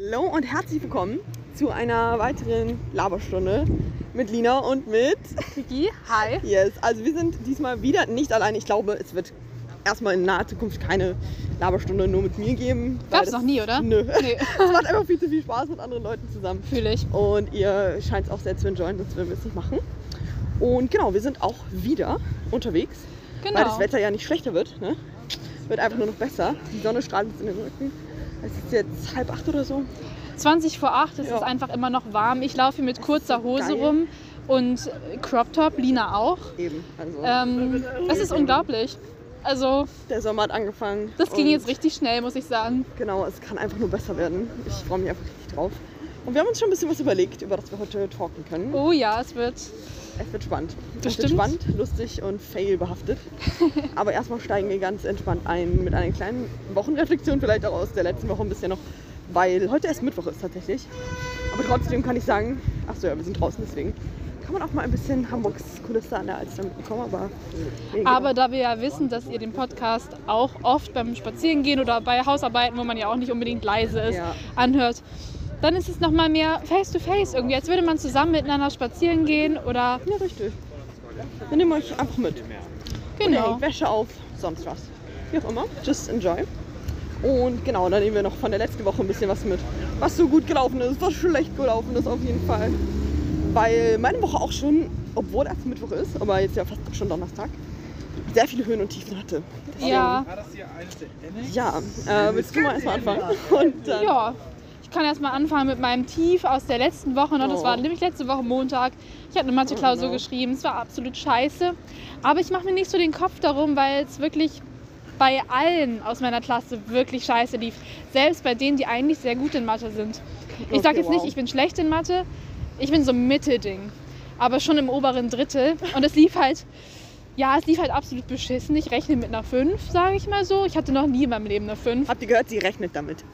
Hallo und herzlich willkommen zu einer weiteren Laberstunde mit Lina und mit Vicky, hi. Yes. Also wir sind diesmal wieder nicht allein. Ich glaube, es wird erstmal in naher Zukunft keine Laberstunde nur mit mir geben. Gab's das- noch nie, oder? Nö. Nee. Es macht einfach viel zu viel Spaß mit anderen Leuten zusammen. Fühle ich. Und ihr scheint es auch sehr zu enjoyen, sonst würden wir es nicht machen. Und genau, wir sind auch wieder unterwegs, Genau. weil das Wetter ja nicht schlechter wird. Ne? Wird einfach nur noch besser. Die Sonne strahlt uns in den Rücken. Es ist jetzt halb acht oder so. 20 vor 8, es Ja. ist einfach immer noch warm. Ich laufe hier mit kurzer so Hose geil. rum und Crop Top, Lina auch. Eben. Also Ähm, es ist unglaublich. Also, der Sommer hat angefangen. das ging jetzt richtig schnell, muss ich sagen. Genau, es kann einfach nur besser werden. Ich freue mich einfach richtig drauf. Und wir haben uns schon ein bisschen was überlegt, über das wir heute talken können. Oh ja, es wird. Es wird spannend. Es wird spannend, lustig und fail-behaftet. Aber erstmal steigen wir ganz entspannt ein mit einer kleinen Wochenreflexion, vielleicht auch aus der letzten Woche ein bisschen noch, weil heute erst Mittwoch ist tatsächlich. Aber trotzdem kann ich sagen, ach so, ja, wir sind draußen, deswegen kann man auch mal ein bisschen Hamburgs Kulisse an der Alster mitbekommen. Aber, nee, Aber genau. da wir ja wissen, dass ihr den Podcast auch oft beim Spazierengehen oder bei Hausarbeiten, wo man ja auch nicht unbedingt leise ist, Ja. anhört, dann ist es nochmal mehr face-to-face irgendwie, als würde man zusammen miteinander spazieren gehen oder. Ja, richtig. Wir nehmen euch einfach mit. Oder Genau. hängt Wäsche auf, sonst was. Wie auch immer. Just enjoy. Und genau, dann nehmen wir noch von der letzten Woche ein bisschen was mit. Was so gut gelaufen ist, was schlecht gelaufen ist auf jeden Fall. Weil meine Woche auch schon, obwohl erst Mittwoch ist, aber jetzt ja fast schon Donnerstag, sehr viele Höhen und Tiefen hatte. Ja, Ja, äh, willst du mal erstmal anfangen? Und dann, ja. Ich kann erstmal anfangen mit meinem Tief aus der letzten Woche. noch. Das Oh. war nämlich letzte Woche Montag. Ich hatte eine Mathe-Klausur Oh geschrieben. Es war absolut scheiße. Aber ich mache mir nicht so den Kopf darum, weil es wirklich bei allen aus meiner Klasse wirklich scheiße lief. Selbst bei denen, die eigentlich sehr gut in Mathe sind. Ich sage jetzt nicht, ich bin schlecht in Mathe. Ich bin so ein Mittelding. Aber schon im oberen Drittel. Und es lief halt, ja, es lief halt absolut beschissen. Ich rechne mit einer 5, sage ich mal so. Ich hatte noch nie in meinem Leben eine 5. Habt ihr gehört, sie rechnet damit.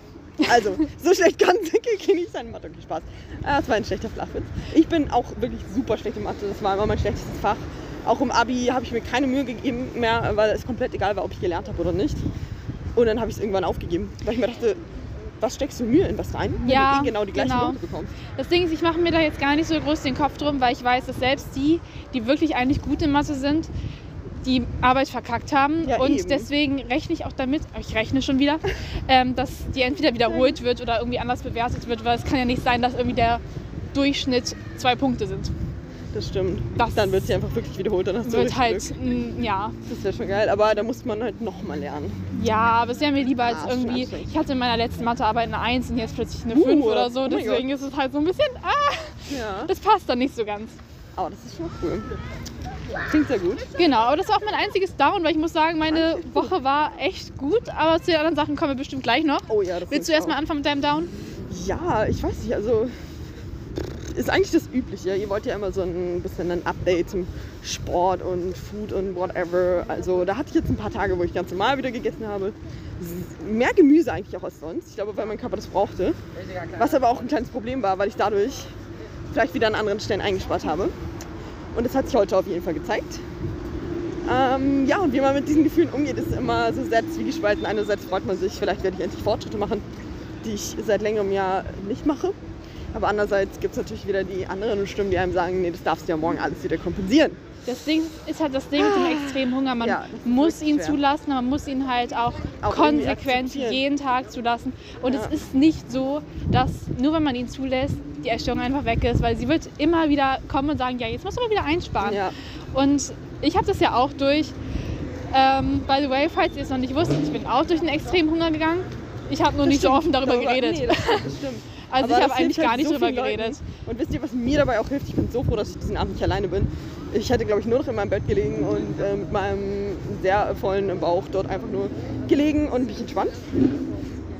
Also, so schlecht kann sie nicht sein. Mathe, okay, Spaß. Ah, Das war ein schlechter Flachwitz. Ich bin auch wirklich super schlecht in Mathe. Das war immer mein schlechtes Fach. Auch im Abi habe ich mir keine Mühe gegeben mehr, weil es komplett egal war, ob ich gelernt habe oder nicht. Und dann habe ich es irgendwann aufgegeben, weil ich mir dachte, was steckst du Mühe in was rein, wenn Ja, du eh genau die gleiche genau. Note bekommst? Das Ding ist, ich mache mir da jetzt gar nicht so groß den Kopf drum, weil ich weiß, dass selbst die, die wirklich eigentlich gut in Mathe sind, die Arbeit verkackt haben. Ja, und eben. deswegen rechne ich auch damit, ich rechne schon wieder, ähm, dass die entweder wiederholt wird oder irgendwie anders bewertet wird, weil es kann ja nicht sein, dass irgendwie der Durchschnitt zwei Punkte sind. Das stimmt. Das dann wird sie einfach wirklich wiederholt. Dann hast du Wird halt, Glück. mm, ja. Das wäre schon geil, aber da muss man halt nochmal lernen. Ja, aber es wäre mir lieber als Ah, irgendwie, ich hatte in meiner letzten Mathearbeit eine 1 und jetzt plötzlich eine Uh, 5 oder so, oh deswegen ist es halt so ein bisschen, ah, Ja. das passt dann nicht so ganz. Aber das ist schon cool. Klingt sehr gut. Genau, aber das war auch mein einziges Down, weil ich muss sagen, meine Woche war echt gut, aber zu den anderen Sachen kommen wir bestimmt gleich noch. Oh ja, das Willst du erstmal anfangen mit deinem Down? Ja, ich weiß nicht, also ist eigentlich das Übliche. Ihr wollt ja immer so ein bisschen ein Update zum Sport und Food und whatever. Also da hatte ich jetzt ein paar Tage, wo ich ganz normal wieder gegessen habe. Mehr Gemüse eigentlich auch als sonst. Ich glaube, weil mein Körper das brauchte. Was aber auch ein kleines Problem war, weil ich dadurch vielleicht wieder an anderen Stellen eingespart habe. Und das hat sich heute auf jeden Fall gezeigt. Ähm, ja, und wie man mit diesen Gefühlen umgeht, ist immer so sehr zwiegespalten. Einerseits freut man sich, vielleicht werde ich endlich Fortschritte machen, die ich seit längerem Jahr nicht mache. Aber andererseits gibt es natürlich wieder die anderen Stimmen, die einem sagen, nee, das darfst du ja morgen alles wieder kompensieren. Das Ding ist halt das Ding mit dem extremen Hunger. Man Ja, das muss ihn schwer. zulassen, man muss ihn halt auch, Auch konsequent jeden Tag zulassen. Und Ja. es ist nicht so, dass nur wenn man ihn zulässt, die Essstörung einfach weg ist, weil sie wird immer wieder kommen und sagen, ja, jetzt musst du mal wieder einsparen. Ja. Und ich habe das ja auch durch. Ähm, by the way, falls ihr es noch nicht wusstet, ich bin auch durch einen extremen Hunger gegangen. Ich habe nur nicht so stimmt. offen darüber geredet. Nee, das, das stimmt. Also Aber ich habe eigentlich hilft halt gar nicht so drüber geredet. Und wisst ihr, was mir dabei auch hilft? Ich bin so froh, dass ich diesen Abend nicht alleine bin. Ich hätte, glaube ich, nur noch in meinem Bett gelegen und äh, mit meinem sehr vollen Bauch dort einfach nur gelegen und mich entspannt.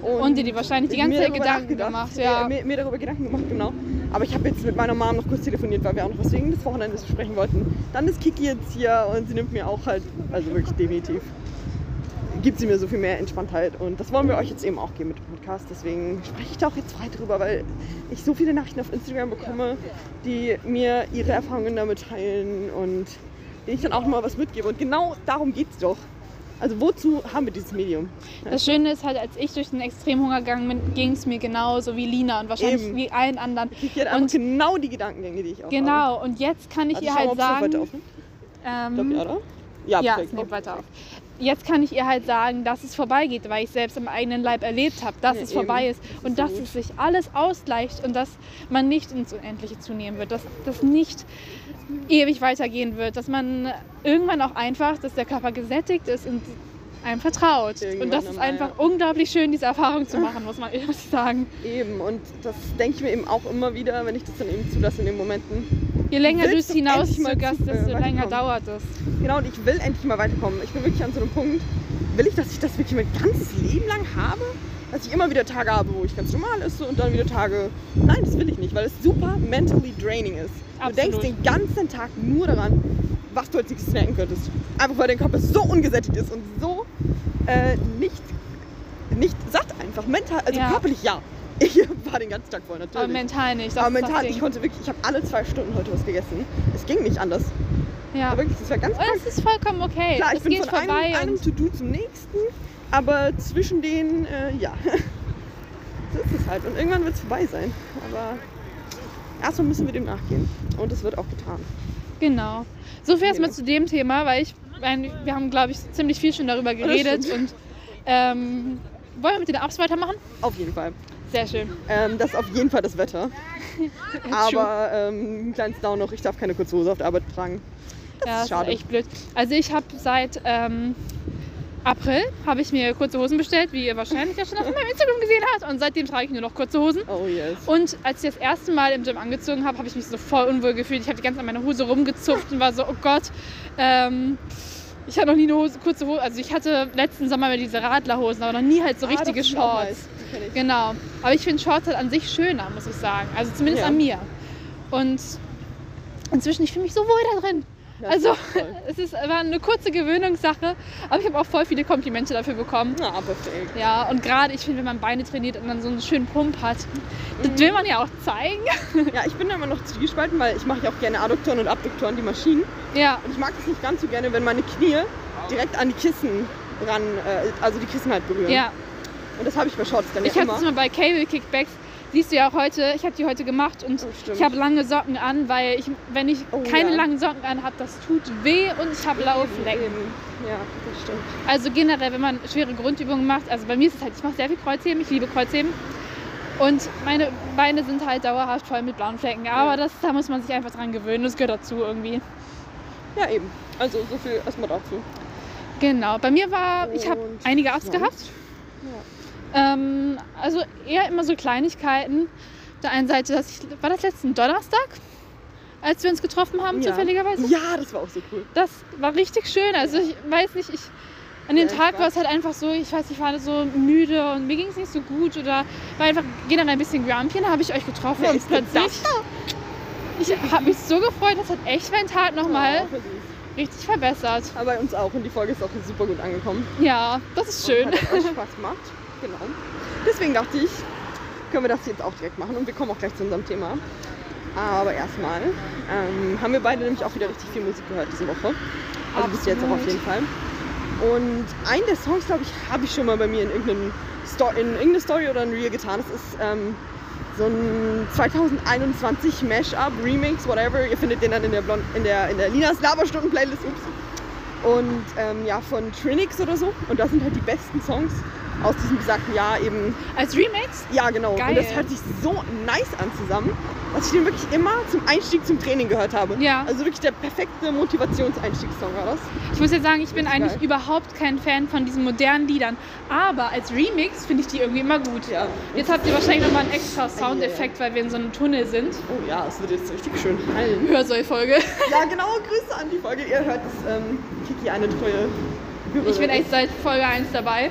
Und dir die wahrscheinlich die ganze Zeit Gedanken gemacht. Ja. mir, mir darüber Gedanken gemacht, genau. Aber ich habe jetzt mit meiner Mom noch kurz telefoniert, weil wir auch noch was wegen des Wochenendes besprechen wollten. Dann ist Kiki jetzt hier und sie nimmt mir auch halt, also wirklich definitiv, gibt sie mir so viel mehr Entspanntheit. Und das wollen wir euch jetzt eben auch geben mit dem Podcast. Deswegen spreche ich da auch jetzt frei drüber, weil ich so viele Nachrichten auf Instagram bekomme, die mir ihre Erfahrungen damit teilen und denen ich dann auch mal was mitgebe. Und genau darum geht es doch. Also wozu haben wir dieses Medium? Das Schöne ist halt, als ich durch den Extremhunger gegangen bin, ging es mir genauso wie Lina und wahrscheinlich Eben. wie allen anderen. Ich einfach Und- genau die Gedankengänge, die ich auch habe. Genau, und jetzt kann ich Warte, ihr halt sagen. weiter aufnimmt. ähm, Ich glaube, ja, oder? Ja, Ja, es nimmt weiter auf. Jetzt kann ich ihr halt sagen, dass es vorbeigeht, weil ich selbst am eigenen Leib erlebt habe, dass Ja, es vorbei eben. ist Das ist und so dass gut. es sich alles ausgleicht und dass man nicht ins Unendliche zunehmen wird, dass das nicht ewig weitergehen wird, dass man irgendwann auch einfach, dass der Körper gesättigt ist und einem vertraut. und Irgendwann das ist einmal, einfach ja. unglaublich schön, diese Erfahrung zu machen, muss man ehrlich sagen. Eben, und das denke ich mir eben auch immer wieder, wenn ich das dann eben zulasse in den Momenten. Je länger du es du hinauszögerst, äh, desto länger dauert es. Genau, und ich will endlich mal weiterkommen. Ich bin wirklich an so einem Punkt, will ich, dass ich das wirklich mein ganzes Leben lang habe? Dass ich immer wieder Tage habe, wo ich ganz normal esse und dann wieder Tage. Nein, das will ich nicht, weil es super mentally draining ist. Du Absolut. denkst den ganzen Tag nur daran, was du als nächstes snacken könntest. Einfach weil dein Körper so ungesättigt ist und so äh, nicht, nicht satt einfach. Mental, also Ja. körperlich ja. Ich war den ganzen Tag voll natürlich. Aber mental nicht. Aber mental, ich konnte wirklich, ich habe alle zwei Stunden heute was gegessen. Es ging nicht anders. ja. Aber wirklich, das war ganz Und krank. es ist vollkommen okay. Klar, ich es bin geht von einem, einem To-Do zum nächsten, aber zwischen denen, äh, ja. so ist es halt. Und irgendwann wird es vorbei sein. Aber erstmal müssen wir dem nachgehen. Und es wird auch getan. genau. So viel erstmal Genau. zu dem Thema, weil ich, wir haben, glaube ich, ziemlich viel schon darüber geredet stimmt. und ähm, wollen wir mit den Ups weitermachen? Auf jeden Fall. Sehr schön. Ähm, das ist auf jeden Fall das Wetter. Aber ähm, ein kleines Down noch, ich darf keine kurze Hose auf der Arbeit tragen. Das ja, ist das schade. ist echt blöd. Also ich habe seit ähm, April habe ich mir kurze Hosen bestellt, wie ihr wahrscheinlich ja schon auf meinem Instagram gesehen habt. Und seitdem trage ich nur noch kurze Hosen. Oh yes. Und als ich das erste Mal im Gym angezogen habe, habe ich mich so voll unwohl gefühlt. Ich habe die ganze Zeit an meiner Hose rumgezupft und war so, oh Gott. Ähm, ich hatte noch nie eine Hose, kurze Hose. Also ich hatte letzten Sommer mal diese Radlerhosen, aber noch nie halt so Ah, richtige Shorts. nice. Genau. Aber ich finde Shorts halt an sich schöner, muss ich sagen. Also zumindest Ja. an mir. Und inzwischen, ich fühle mich so wohl da drin. Ja, Also, es ist, war eine kurze Gewöhnungssache, aber ich habe auch voll viele Komplimente dafür bekommen. Ah, perfekt. Ja, und gerade ich finde, wenn man Beine trainiert und dann so einen schönen Pump hat, das Mhm. will man ja auch zeigen. Ja, ich bin da immer noch zwiegespalten, weil ich mache ja auch gerne Adduktoren und Abduktoren, die Maschinen. Ja, Und ich mag das nicht ganz so gerne, wenn meine Knie direkt an die Kissen ran, äh, also die Kissen halt berühren. ja. Und das habe ich bei Shorts dann Ich ja hatte immer. es mal bei Cable Kickbacks. Siehst du ja auch heute, ich habe die heute gemacht und Oh, ich habe lange Socken an, weil ich, wenn ich Oh, keine ja. langen Socken an habe, das tut weh und ich habe blaue Flecken. Ja, das stimmt. Also generell, wenn man schwere Grundübungen macht, also bei mir ist es halt, ich mache sehr viel Kreuzheben, ich liebe Kreuzheben. Und meine Beine sind halt dauerhaft voll mit blauen Flecken. Aber Ja. das, da muss man sich einfach dran gewöhnen, das gehört dazu irgendwie. Ja, eben. Also so viel erstmal dazu. Genau, bei mir war, ich habe Und einige Ups gehabt. Ähm, also eher immer so Kleinigkeiten. Auf der einen Seite, dass ich, war das letzten Donnerstag, als wir uns getroffen haben, Ja. zufälligerweise? Ja, das war auch so cool. Das war richtig schön. Also ich weiß nicht, ich, an dem Ja, Tag war es halt einfach so, ich weiß, ich war so müde und mir ging es nicht so gut oder war einfach generell ein bisschen grumpy. Und dann habe ich euch getroffen Wer und plötzlich, ich habe mich so gefreut, das hat echt meinen Tag nochmal süß. richtig verbessert. Aber bei uns auch und die Folge ist auch super gut angekommen. Ja, das ist schön. Und hat euch Spaß gemacht. Genau. Deswegen dachte ich, können wir das jetzt auch direkt machen und wir kommen auch gleich zu unserem Thema. Aber erstmal ähm, haben wir beide nämlich auch wieder richtig viel Musik gehört diese Woche. Also bis jetzt auch auf jeden Fall. Und einen der Songs, glaube ich, habe ich schon mal bei mir in, irgendeinem Sto in irgendeine Story oder ein Reel getan. Das ist ähm, so ein 2021 Mashup, Remix, whatever. Ihr findet den dann in der, Blond in der, in der Linas Laberstunden-Playlist. Ups. Und ähm, ja, von Trinix oder so. Und da sind halt die besten Songs aus diesem besagten Jahr eben. Als Remix? Ja, genau. Geil. Und das hört sich so nice an zusammen, dass ich den wirklich immer zum Einstieg zum Training gehört habe. Ja. Also wirklich der perfekte Motivationseinstiegssong war das. Ich muss jetzt sagen, ich bin Richtig eigentlich geil. überhaupt kein Fan von diesen modernen Liedern. Aber als Remix finde ich die irgendwie immer gut. Ja. Jetzt habt ihr wahrscheinlich nochmal einen extra Soundeffekt, weil wir in so einem Tunnel sind. Oh ja, es wird jetzt richtig schön hallen. Hörsäulfolge. Ja, genau, Grüße an die Folge. Ihr hört, dass ähm, Kiki eine treue Ich bin echt seit Folge 1 dabei. Ja.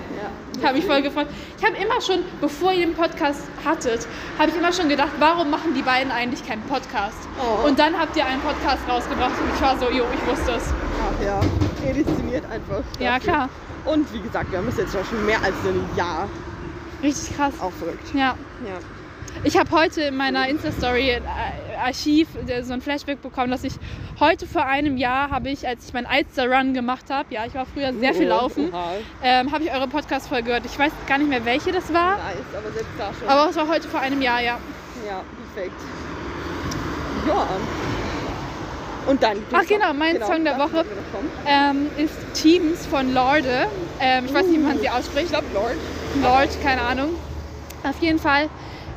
Ich habe mich voll gefreut. Ich habe immer schon, bevor ihr den Podcast hattet, habe ich immer schon gedacht, warum machen die beiden eigentlich keinen Podcast? Oh. Und dann habt ihr einen Podcast rausgebracht und ich war so, jo, ich wusste es. Ach ja, prädestiniert einfach. Ja, dafür. klar. Und wie gesagt, wir haben es jetzt schon mehr als ein Jahr. Richtig krass. Auch verrückt. Ja. Ja. Ich habe heute in meiner Insta-Story äh, Archiv äh, so ein Flashback bekommen, dass ich Heute vor einem Jahr habe ich, als ich meinen Alster-Run gemacht habe, ja, ich war früher sehr viel laufen, Oha. ähm, habe ich eure Podcast-Folge gehört. Ich weiß gar nicht mehr, welche das war, Nice, aber selbst da schon. aber es war heute vor einem Jahr, ja. ja, perfekt. Ja. Und dein Ach genau, mein Song der Woche. Ähm, ist Teams von Lorde. Ähm, ich weiß nicht, wie man sie Ich ausspricht. glaube Lord. Lord, keine Ahnung. Auf jeden Fall,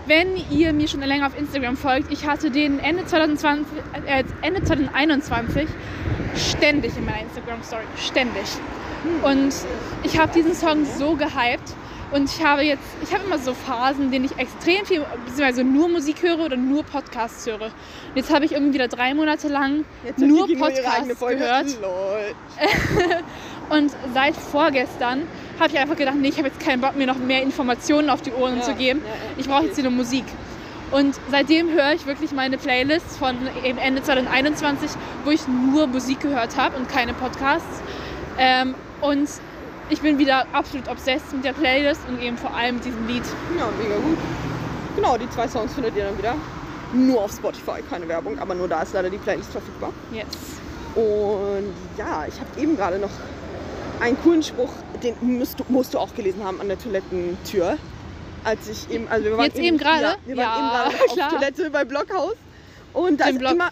wenn ihr mir schon länger auf Instagram folgt, ich hatte den Ende 2020, äh, Ende 2021 ständig in meiner Instagram-Story. Ständig. Und ich habe diesen Song so gehypt. Und ich habe jetzt, ich habe immer so Phasen, in denen ich extrem viel, beziehungsweise nur Musik höre oder nur Podcasts höre. Und jetzt habe ich irgendwie wieder drei Monate lang Jetzt nur Podcasts gehört. Und seit vorgestern habe ich einfach gedacht, nee, ich habe jetzt keinen Bock, mir noch mehr Informationen auf die Ohren Ja, zu geben. ich brauche jetzt hier nur Musik. Und seitdem höre ich wirklich meine Playlist von eben Ende 2021, wo ich nur Musik gehört habe und keine Podcasts. Ähm, und ich bin wieder absolut obsessed mit der Playlist und eben vor allem mit diesem Lied. Ja, mega gut. Genau, die zwei Songs findet ihr dann wieder. Nur auf Spotify, keine Werbung, aber nur da ist leider die Playlist verfügbar. Yes. Und ja, ich habe eben gerade noch einen coolen Spruch, den musst du, musst du auch gelesen haben an der Toilettentür. Als ich eben, also wir waren Jetzt eben gerade? Ja, wir waren Ja, eben gerade auf. Toilette bei Blockhaus. Und da Gym ist Block. immer.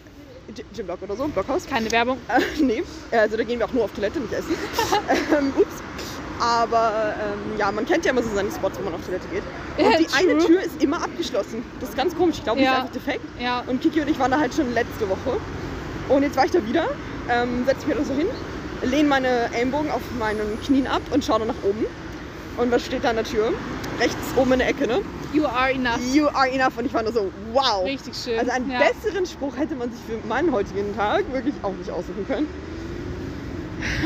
Gym Block oder so, Blockhaus. Keine Werbung. Äh, nee, also da gehen wir auch nur auf Toilette, nicht essen. ähm, ups. Aber ähm, ja, man kennt ja immer so seine Spots, wo man auf Toilette geht. Und die eine true. Tür ist immer abgeschlossen. Das ist ganz komisch. Ich glaube, die Ja. ist einfach defekt. Ja. Und Kiki und ich waren da halt schon letzte Woche. Und jetzt war ich da wieder, ähm, setze mich da so hin, lehne meine Ellenbogen auf meinen Knien ab und schaue dann nach oben. Und was steht da an der Tür? Rechts oben in der Ecke, ne? You are enough. You are enough. Und ich war nur so, wow. Richtig schön. Also einen ja. besseren Spruch hätte man sich für meinen heutigen Tag wirklich auch nicht aussuchen können.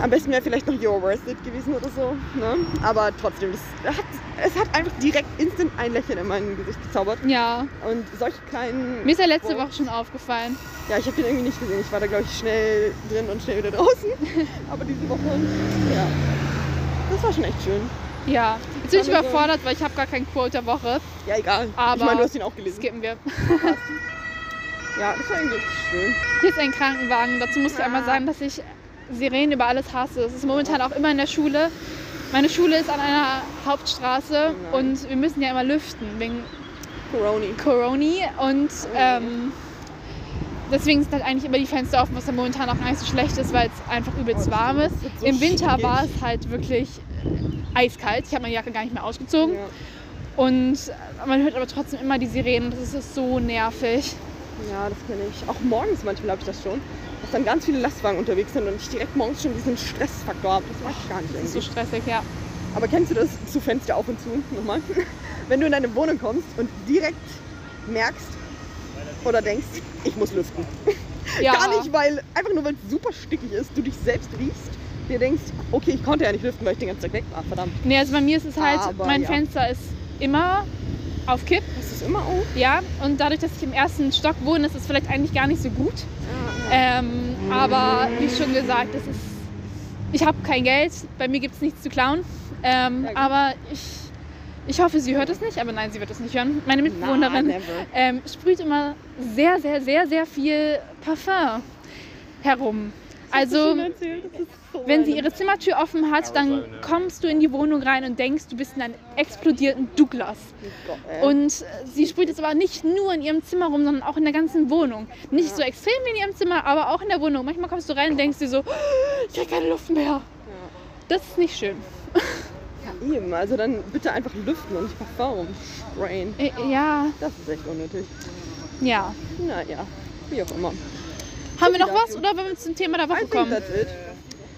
Am besten wäre vielleicht noch You're worth it gewesen oder so. Ne? Aber trotzdem, das hat, es hat einfach direkt instant ein Lächeln in mein Gesicht gezaubert. Ja. Und solche kleinen. Mir ist ja letzte Woche schon aufgefallen. Ja, ich habe den irgendwie nicht gesehen. Ich war da, glaube ich, schnell drin und schnell wieder draußen. Aber diese Woche, ja. Das war schon echt schön. Ja. Jetzt bin ich überfordert, weil ich habe gar keinen Quote der Woche. Ja, egal. Aber ich meine, du hast ihn auch gelesen. Skippen wir. Ja, das war irgendwie richtig schön. Hier ist ein Krankenwagen. Dazu muss ich Ja. einmal sagen, dass ich Sirenen über alles hasse. Es ist momentan auch immer in der Schule. Meine Schule ist an einer Hauptstraße Oh und wir müssen ja immer lüften wegen Coroni. Coroni und ähm, deswegen sind halt eigentlich immer die Fenster offen, was ja momentan auch gar nicht so schlecht ist, weil es einfach übelst Oh, warm ist. so Im Winter war es halt wirklich äh, eiskalt. Ich habe meine Jacke gar nicht mehr ausgezogen Ja. und äh, man hört aber trotzdem immer die Sirenen. Das ist so nervig. ja, das kenne ich. Auch morgens manchmal habe ich das schon. Dass dann ganz viele Lastwagen unterwegs sind und ich direkt morgens schon diesen Stressfaktor habe. Das mag ich gar nicht Das ist so irgendwie. stressig, ja. Aber kennst du das zu Fenster auf und zu? Nochmal. Wenn du in deine Wohnung kommst und direkt merkst oder denkst, ich muss lüften. ja. Gar nicht, weil einfach nur weil es super stickig ist, du dich selbst riechst, dir denkst, okay, ich konnte ja nicht lüften, weil ich den ganzen Tag weg war, verdammt. Nee, also bei mir ist es halt, Aber mein ja. Fenster ist immer auf Kipp, du es immer auf? ja. Und dadurch, dass ich im ersten Stock wohne, ist es vielleicht eigentlich gar nicht so gut. Ähm, aber wie schon gesagt, das ist, ich habe kein Geld, bei mir gibt es nichts zu klauen. Ähm, aber ich, ich hoffe, sie hört es nicht, aber nein, sie wird es nicht hören. Meine Mitbewohnerin never. ähm, sprüht immer sehr, sehr, sehr, sehr viel Parfum herum. Also, wenn sie ihre Zimmertür offen hat, dann kommst du in die Wohnung rein und denkst, du bist in einem explodierten Douglas. Und äh, sie sprüht jetzt aber nicht nur in ihrem Zimmer rum, sondern auch in der ganzen Wohnung. Nicht so extrem wie in ihrem Zimmer, aber auch in der Wohnung. Manchmal kommst du rein und denkst dir so, ich habe keine Luft mehr. Das ist nicht schön. Ja, eben, also dann bitte einfach lüften und nicht Parfum sprayen. Äh, Ja, Das ist echt unnötig. ja. Naja, wie auch immer. Haben wir noch was oder wollen wir zum Thema der Woche kommen?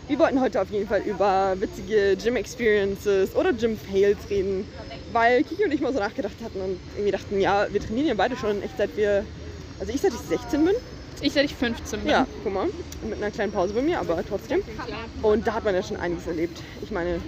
Wir wollten heute auf jeden Fall über witzige Gym-Experiences oder Gym-Fails reden, weil Kiki und ich mal so nachgedacht hatten und irgendwie dachten, ja, wir trainieren ja beide schon echt seit wir, also ich seit ich 16 bin, Ich, seit ich 15 bin. ja, guck mal, mit einer kleinen Pause bei mir, aber trotzdem. Und da hat man ja schon einiges erlebt. Ich meine,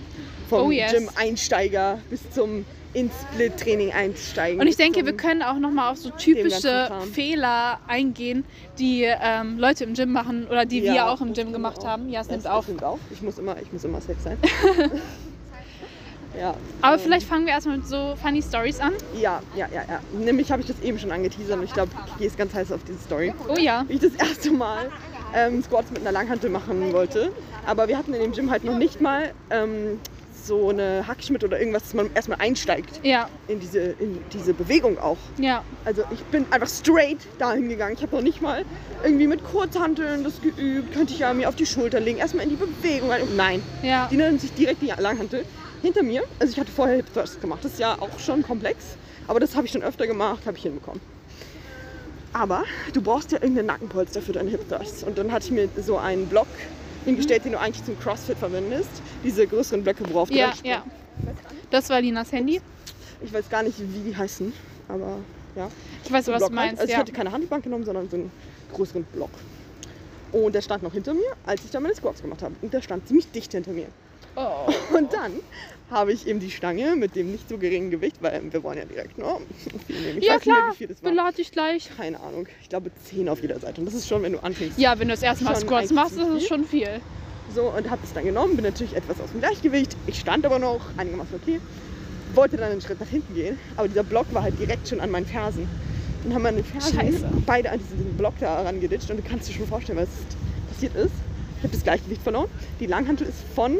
vom Oh, yes. Gym-Einsteiger bis zum ins Split-Training einsteigen. Und ich denke, wir können auch nochmal auf so typische. Fehler eingehen, die ähm, Leute im Gym machen oder die Ja, wir auch im Gym gemacht auf. haben. Ja, es Es- nimmt es auf. nimmt auf. Ich muss immer, ich muss immer safe sein. ja. Aber ähm, vielleicht fangen wir erstmal mit so funny Stories an. Ja, ja, ja, ja. Nämlich habe ich das eben schon angeteasert und ich glaube, Kiki ist ganz heiß auf diese Story. Oh ja. Wie ich das erste Mal ähm, Squats mit einer Langhantel machen wollte. Aber wir hatten in dem Gym halt noch nicht mal ähm, so eine Hackschmidt oder irgendwas, dass man erstmal einsteigt Ja, in diese, in diese Bewegung auch. ja. Also ich bin einfach straight dahin gegangen. Ich habe noch nicht mal irgendwie mit Kurzhanteln das geübt. Könnte ich ja mir auf die Schulter legen, erstmal in die Bewegung rein. Nein, Ja, die nennen sich direkt die Langhantel hinter mir. Also ich hatte vorher Hip Thrust gemacht. Das ist ja auch schon komplex, aber das habe ich schon öfter gemacht, habe ich hinbekommen. Aber du brauchst ja irgendeinen Nackenpolster für deine Hip Thrusts. Und dann hatte ich mir so einen Block hingestellt, den du eigentlich zum CrossFit verwendest. Diese größeren Blöcke, worauf du ja, dann springst. ja. Das war Linas Handy. Ich weiß gar nicht, wie die heißen, aber ja. Ich weiß, so was du Block halt. meinst. Also ich Ja. hatte keine Handelbank genommen, sondern so einen größeren Block. Und der stand noch hinter mir, als ich da meine Squats gemacht habe. Und der stand ziemlich dicht hinter mir. Oh. Und dann habe ich eben die Stange mit dem nicht so geringen Gewicht, weil wir wollen ja direkt ne. Ich Ja weiß nicht mehr, klar, wie viel das war. belad dich gleich. Keine Ahnung. Ich glaube 10 auf jeder Seite. Und das ist schon, wenn du anfängst. Ja, wenn du das erste Mal Schon Squats machst, ist das viel. schon viel. So, und habe es dann genommen, bin natürlich etwas aus dem Gleichgewicht. Ich stand aber noch, einigermaßen okay. Wollte dann einen Schritt nach hinten gehen, aber dieser Block war halt direkt schon an meinen Fersen. Dann haben meine Fersen Scheiße. beide an diesen Block da rangeditscht und du kannst dir schon vorstellen, was passiert ist. Ich habe das Gleichgewicht verloren. Die Langhantel ist von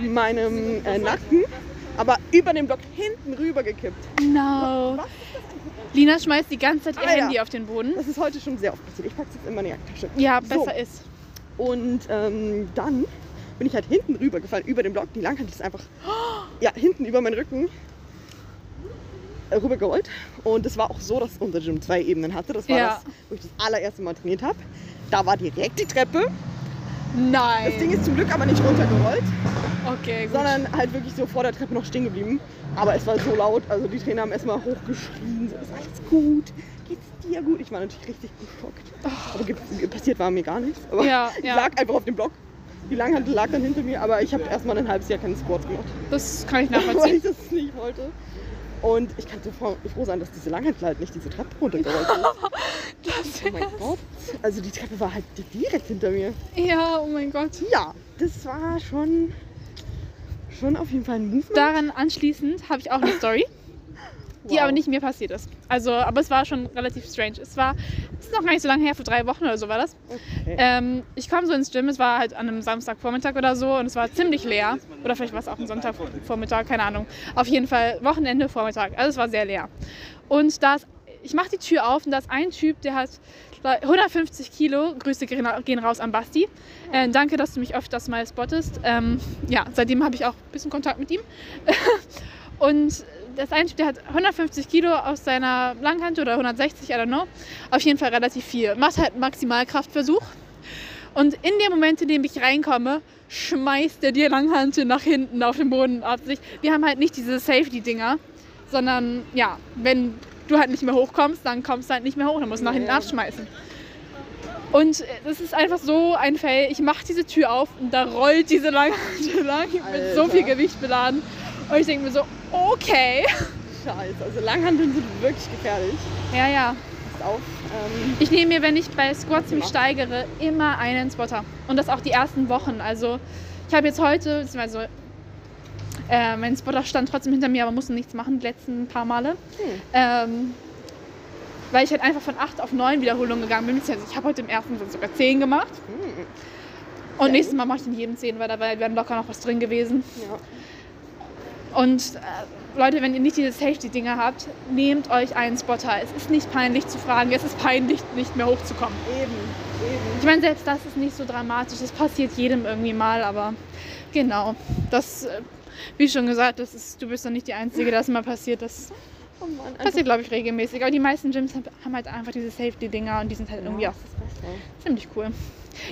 meinem äh, Nacken, aber über den Block hinten rüber gekippt. No. Lina schmeißt die ganze Zeit ihr Alter. Handy auf den Boden. Das ist heute schon sehr oft passiert. Ich packe es jetzt in meine Jackentasche. Ja, So. besser ist. Und ähm, dann bin ich halt hinten rüber gefallen, über den Block. Die Langhantel ist einfach ja, hinten über meinen Rücken äh, rübergerollt. Und es war auch so, dass unser Gym zwei Ebenen hatte. Das war Ja. das, wo ich das allererste Mal trainiert habe. Da war direkt die Treppe. Nein. Das Ding ist zum Glück aber nicht runtergerollt, okay, gut. sondern halt wirklich so vor der Treppe noch stehen geblieben. Aber es war so laut, also die Trainer haben erstmal hochgeschrien, so ist alles gut, geht's dir gut? Ich war natürlich richtig geschockt. Aber ge passiert war mir gar nichts. Aber Ja, ich ja. lag einfach auf dem Block. Die Langhantel lag dann hinter mir, aber ich habe erstmal ein halbes Jahr keine Squats gemacht, das kann ich weil nachvollziehen. ich das nicht wollte. Und ich kann so froh, froh sein, dass diese Langhantel halt nicht diese Treppe runtergerollt ist. Das Oh mein Gott. Also die Treppe war halt direkt hinter mir. ja, oh mein Gott. Ja, das war schon, schon auf jeden Fall ein Movement. Daran anschließend habe ich auch eine Story, die Wow. aber nicht mir passiert ist. Also, aber es war schon relativ strange. Es war, es ist noch gar nicht so lange her, vor drei Wochen oder so war das. Okay. Ähm, ich kam so ins Gym, es war halt an einem Samstagvormittag oder so und es war ziemlich leer. Oder vielleicht war es auch ein Sonntagvormittag, keine Ahnung. Auf jeden Fall Wochenende, Vormittag. Also es war sehr leer. Und da ist, ich mache die Tür auf und da ist ein Typ, der hat 150 Kilo. Grüße gehen gehen raus an Basti. Äh, danke, dass du mich öfters mal spottest. Ähm, ja, seitdem habe ich auch ein bisschen Kontakt mit ihm. und das ein Typ, der hat 150 Kilo aus seiner Langhand oder 160, I don't know. Auf jeden Fall relativ viel. Macht halt einen Maximalkraftversuch. Und in dem Moment, in dem ich reinkomme, schmeißt er die Langhantel nach hinten auf den Boden auf sich. Wir haben halt nicht diese Safety-Dinger, sondern ja, wenn du halt nicht mehr hochkommst, dann kommst du halt nicht mehr hoch, dann musst du nach hinten abschmeißen. Und es ist einfach so ein Fail. Ich mache diese Tür auf und da rollt diese Langhantel lang mit so Alter. viel Gewicht beladen. Und ich denke mir so, okay. Scheiße, also Langhanteln sind wirklich gefährlich. Ja, ja. Passt auf. Ähm, Ich nehme mir, wenn ich bei Squats mich steigere, immer einen Spotter. Und das auch die ersten Wochen. Also ich habe jetzt heute, beziehungsweise äh, mein Spotter stand trotzdem hinter mir, aber musste nichts machen die letzten paar Male. Hm. Ähm, weil ich halt einfach von 8 auf 9 Wiederholungen gegangen bin. Beziehungsweise Ich habe heute im ersten Satz sogar 10 gemacht. hm, Und nächstes. Mal mache ich in jedem 10, weil da wäre locker noch was drin gewesen. ja. Und äh, Leute, wenn ihr nicht diese Safety-Dinger habt, nehmt euch einen Spotter. Es ist nicht peinlich zu fragen, es ist peinlich, nicht mehr hochzukommen. Eben, eben. Ich meine, selbst das ist nicht so dramatisch. Das passiert jedem irgendwie mal, aber genau. Das, äh, wie schon gesagt, das ist, du bist doch nicht die Einzige, das mal passiert. Das Oh Mann, einfach- passiert, glaube ich, regelmäßig. Aber die meisten Gyms haben- halt einfach diese Safety-Dinger und die sind halt irgendwie ja, auch ist besser. ziemlich cool.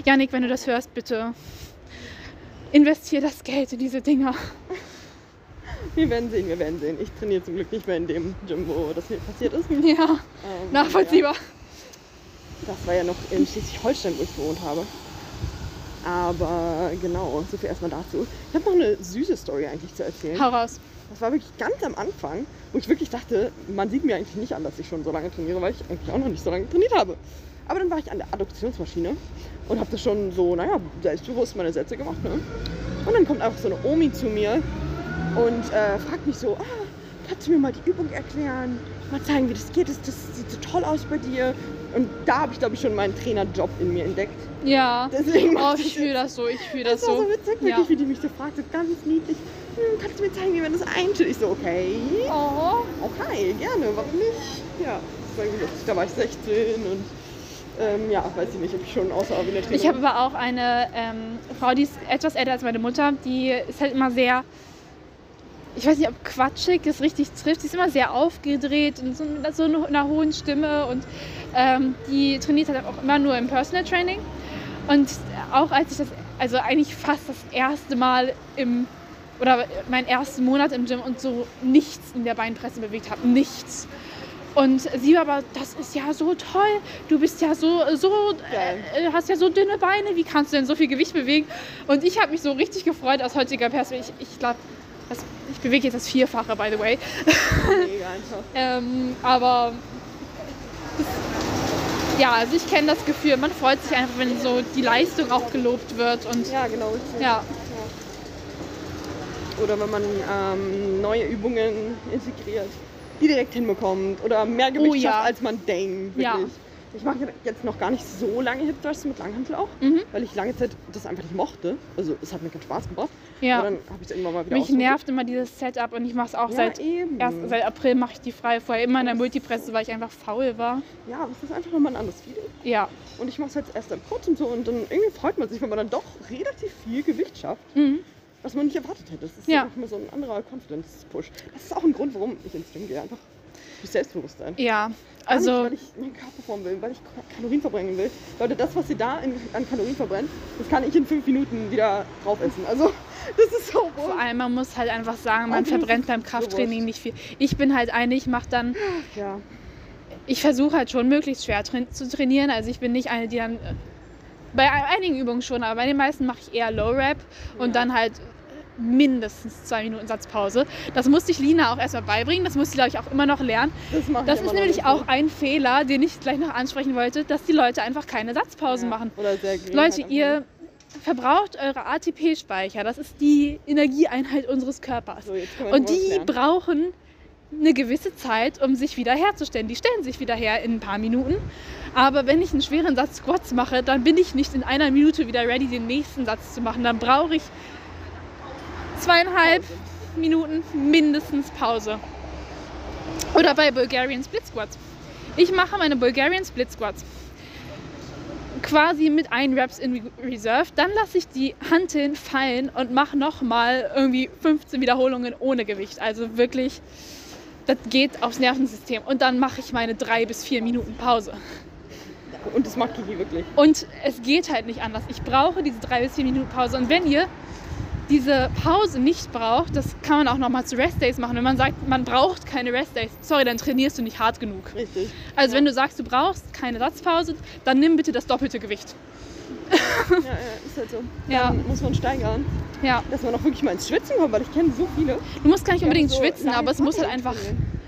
Janik, wenn du das hörst, bitte investier das Geld in diese Dinger. Wir werden sehen, wir werden sehen. Ich trainiere zum Glück nicht mehr in dem Gym, wo das hier passiert ist. Ja, Ähm, nachvollziehbar. Ja, das war ja noch in Schleswig-Holstein, wo ich gewohnt habe. Aber genau, so viel erstmal dazu. Ich habe noch eine süße Story eigentlich zu erzählen. Hau raus. Das war wirklich ganz am Anfang, wo ich wirklich dachte, man sieht mir eigentlich nicht an, dass ich schon so lange trainiere, weil ich eigentlich auch noch nicht so lange trainiert habe. Aber dann war ich an der Adduktionsmaschine und habe das schon so, naja, selbstbewusst meine Sätze gemacht. Ne? Und dann kommt einfach so eine Omi zu mir und äh, fragt mich so, ah, kannst du mir mal die Übung erklären? Mal zeigen, wie das geht. Das, das sieht so toll aus bei dir. Und da habe ich, glaube ich, schon meinen Trainerjob in mir entdeckt. Ja. Deswegen Oh, ich das fühle das so, ich fühle das Das war so so. witzig, wirklich, Ja. wie die mich so fragt, so ganz niedlich. Hm, kannst du mir zeigen, wie man das einstellt? Ich so, okay. Oh. Okay, gerne, warum nicht? Ja, das da war ich 16 und ähm, ja, weiß ich nicht, ob ich schon außerordentlich Ich habe aber auch eine ähm, Frau, die ist etwas älter als meine Mutter. Die ist halt immer sehr, ich weiß nicht, ob quatschig es richtig trifft. Sie ist immer sehr aufgedreht und so mit so einer hohen Stimme. Und ähm, die trainiert halt auch immer nur im Personal Training. Und auch als ich das, also eigentlich fast das erste Mal im, oder meinen ersten Monat im Gym und so nichts in der Beinpresse bewegt habe. Nichts. Und sie war aber, das ist ja so toll. Du bist ja so, so, äh, hast ja so dünne Beine. Wie kannst du denn so viel Gewicht bewegen? Und ich habe mich so richtig gefreut aus heutiger Perspektive. Ich, ich glaube, ich bewege jetzt das Vierfache, by the way. mega einfach. Ähm, aber das, ja, also ich kenne das Gefühl. Man freut sich einfach, wenn so die Leistung auch gelobt wird. Und Ja, genau. ja, Oder wenn man ähm, neue Übungen integriert, die direkt hinbekommt. Oder mehr Gewicht Oh ja. schafft, als man denkt. Wirklich. Ja. Ich mache jetzt noch gar nicht so lange Hip mit Langhantel auch, Mhm. weil ich lange Zeit das einfach nicht mochte. Also es hat mir keinen Spaß gebracht. ja. Aber dann habe ich es irgendwann mal wieder Mich nervt immer dieses Setup und ich mache es auch ja, seit, eben. erst, seit April mache ich die frei. Vorher immer in der Multipresse, weil ich einfach faul war. Ja, aber es ist einfach nochmal ein anderes Feeling. Ja. Und ich mache es jetzt erst seit kurzem so und dann irgendwie freut man sich, wenn man dann doch relativ viel Gewicht schafft, Mhm. was man nicht erwartet hätte. Das ist Ja. einfach mal so ein anderer Confidence-Push. Das ist auch ein Grund, warum ich ins Gym gehe. Einfach durch Selbstbewusstsein. Ja, Gar nicht, also weil ich meinen Körper formen will, weil ich Ka- Kalorien verbrennen will. Leute, das, was ihr da in, an Kalorien verbrennt, das kann ich in fünf Minuten wieder drauf essen. Also, das ist so vor allem, man muss halt einfach sagen, man verbrennt beim so Krafttraining wurscht. nicht viel. Ich bin halt eine, ich mache dann Ja. ich versuche halt schon möglichst schwer train zu trainieren. Also ich bin nicht eine, die dann äh, bei einigen Übungen schon, aber bei den meisten mache ich eher Low Rap und Ja. dann halt mindestens zwei Minuten Satzpause. Das musste ich Lina auch erstmal beibringen. Das muss sie, glaube ich, auch immer noch lernen. Das, Das ist nämlich auch ein Fehler, den ich gleich noch ansprechen wollte, dass die Leute einfach keine Satzpausen Ja. machen. Leute, halt ihr verbraucht eure ATP-Speicher. Das ist die Energieeinheit unseres Körpers. So, Und die lernen. brauchen eine gewisse Zeit, um sich wieder herzustellen. Die stellen sich wieder her in ein paar Minuten. Aber wenn ich einen schweren Satz Squats mache, dann bin ich nicht in einer Minute wieder ready, den nächsten Satz zu machen. Dann brauche ich zweieinhalb Minuten mindestens Pause. Oder bei Bulgarian Split Squats. Ich mache meine Bulgarian Split Squats quasi mit ein Reps in Reserve. Dann lasse ich die Hanteln fallen und mache nochmal irgendwie 15 Wiederholungen ohne Gewicht. Also wirklich, das geht aufs Nervensystem. Und dann mache ich meine drei bis vier Minuten Pause. Und das macht Kiki wirklich. Und es geht halt nicht anders. Ich brauche diese drei bis vier Minuten Pause. Und wenn ihr diese Pause nicht braucht, das kann man auch nochmal zu Rest Days machen. Wenn man sagt, man braucht keine Rest Days, sorry, dann trainierst du nicht hart genug. Richtig. Also Ja. wenn du sagst, du brauchst keine Satzpause, dann nimm bitte das doppelte Gewicht. Ja, ja, ist halt so. Ja. Dann muss man steigern, Ja, dass man auch wirklich mal ins Schwitzen kommt, weil ich kenne so viele. du musst gar nicht unbedingt so schwitzen, aber es muss halt einfach,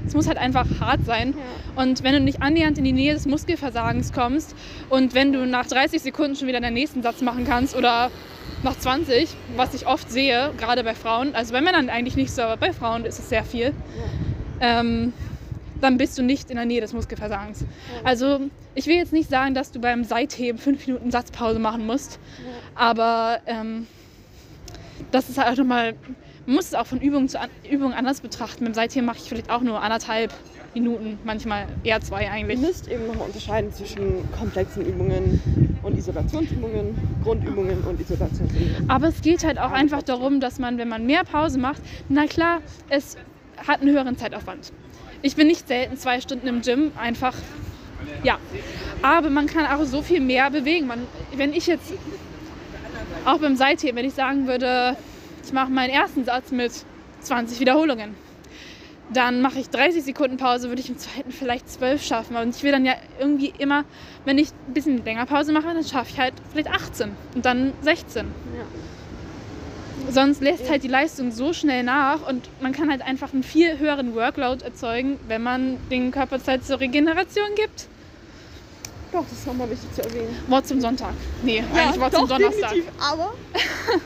es muss halt einfach hart sein. Ja. Und wenn du nicht annähernd in die Nähe des Muskelversagens kommst und wenn du nach 30 Sekunden schon wieder den nächsten Satz machen kannst oder nach 20, was ich oft sehe, gerade bei Frauen, also bei Männern eigentlich nicht so, aber bei Frauen ist es sehr viel, ähm, dann bist du nicht in der Nähe des Muskelversagens. Also ich will jetzt nicht sagen, dass du beim Seitheben fünf Minuten Satzpause machen musst, aber ähm, das ist halt auch nochmal, man muss es auch von Übung zu an, Übung anders betrachten. Beim Seitheben mache ich vielleicht auch nur anderthalb Minuten, manchmal eher zwei Ihr eigentlich. müsst eben nochmal unterscheiden zwischen komplexen Übungen und Isolationsübungen, Grundübungen und Isolationsübungen. Aber es geht halt auch einfach darum, dass man, wenn man mehr Pause macht, na klar, es hat einen höheren Zeitaufwand. Ich bin nicht selten zwei Stunden im Gym, einfach, ja. Aber man kann auch so viel mehr bewegen. Man, wenn ich jetzt, auch beim Seitheben, wenn ich sagen würde, ich mache meinen ersten Satz mit 20 Wiederholungen, dann mache ich 30 Sekunden Pause, würde ich im zweiten vielleicht 12 schaffen. Und ich will dann ja irgendwie immer, wenn ich ein bisschen länger Pause mache, dann schaffe ich halt vielleicht 18 und dann 16. Sonst lässt halt die Leistung so schnell nach und man kann halt einfach einen viel höheren Workload erzeugen, wenn man den Körper Zeit zur Regeneration gibt. Doch, das ist nochmal wichtig zu erwähnen. Wort zum Sonntag. Nee, eigentlich Wort doch, zum Donnerstag. definitiv. Aber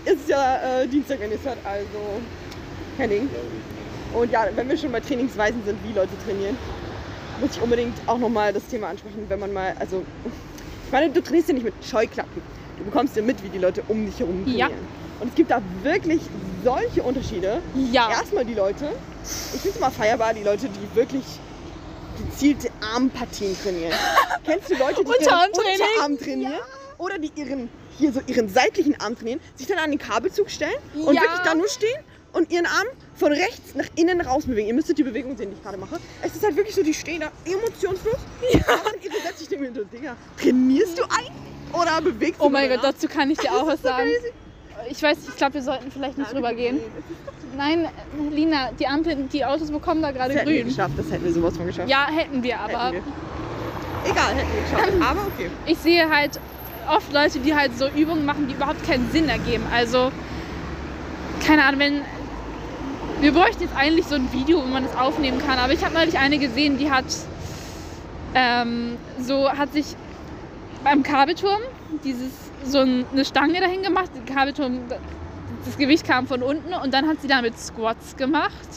es ist ja äh, Dienstag, wenn ihr es hört, also Henning. Und ja, wenn wir schon bei Trainingsweisen sind, wie Leute trainieren, muss ich unbedingt auch nochmal das Thema ansprechen, wenn man mal, also, ich meine, du trainierst ja nicht mit Scheuklappen. Du bekommst ja mit, wie die Leute um dich herum trainieren. Ja. Und es gibt da wirklich solche Unterschiede. Ja. Erstmal die Leute, ich finde es immer feierbar, die Leute, die wirklich gezielte Armpartien trainieren. Kennst du Leute, die Unterarmtraining? Unterarm trainieren? Oder die ihren, hier so ihren seitlichen Arm trainieren, sich dann an den Kabelzug stellen und Ja. wirklich da nur stehen und ihren Arm von rechts nach innen raus bewegen. Ihr müsstet die Bewegung sehen, die ich gerade mache. Es ist halt wirklich so, die stehen da emotionslos, machen ihre Sätze. Ich denke mir, so, Digga, trainierst du eigentlich? Oder bewegst du Oh mein Gott, dazu kann ich dir auch was so sagen. crazy. Ich weiß, ich glaube, wir sollten vielleicht nicht Ja, ist doch- Nein, Lina, die Ampeln, die Autos bekommen da gerade Das hätten wir grün. geschafft, das hätten wir sowas von geschafft. Ja, hätten wir, aber Hätten wir. Egal, hätten wir geschafft. Aber okay. ich sehe halt oft Leute, die halt so Übungen machen, die überhaupt keinen Sinn ergeben. Also, keine Ahnung, wenn. Wir bräuchten jetzt eigentlich so ein Video, wo man das aufnehmen kann, aber ich habe neulich eine gesehen, die hat ähm, so hat sich beim Kabelturm dieses so ein- eine Stange dahin gemacht. Der Kabelturm, das Gewicht kam von unten und dann hat sie damit Squats gemacht.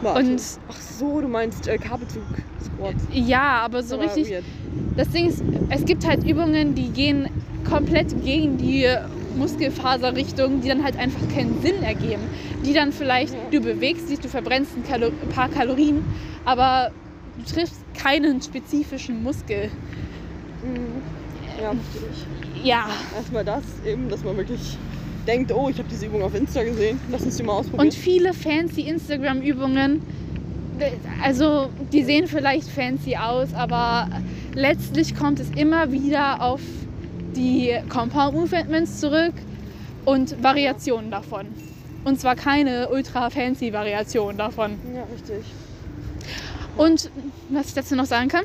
Warte. Und- Ach so, du meinst äh, Kabelzug-Squat. Ja, aber so Aber richtig. weird. Das Ding ist, es gibt halt Übungen, die gehen komplett gegen die Muskelfaserrichtung, die dann halt einfach keinen Sinn ergeben. Die dann vielleicht, du bewegst dich, du verbrennst ein, Kalo paar Kalorien, aber du triffst keinen spezifischen Muskel. Mhm. Ja, verstehe ich. Ja. Erstmal das, eben, dass man wirklich denkt, oh, ich habe diese Übung auf Insta gesehen, lass uns die mal ausprobieren. Und viele fancy Instagram-Übungen, also die sehen vielleicht fancy aus, aber letztlich kommt es immer wieder auf die Compound Movements zurück und Variationen davon. Und zwar keine ultra fancy Variation davon. ja, richtig. Und was ich dazu noch sagen kann,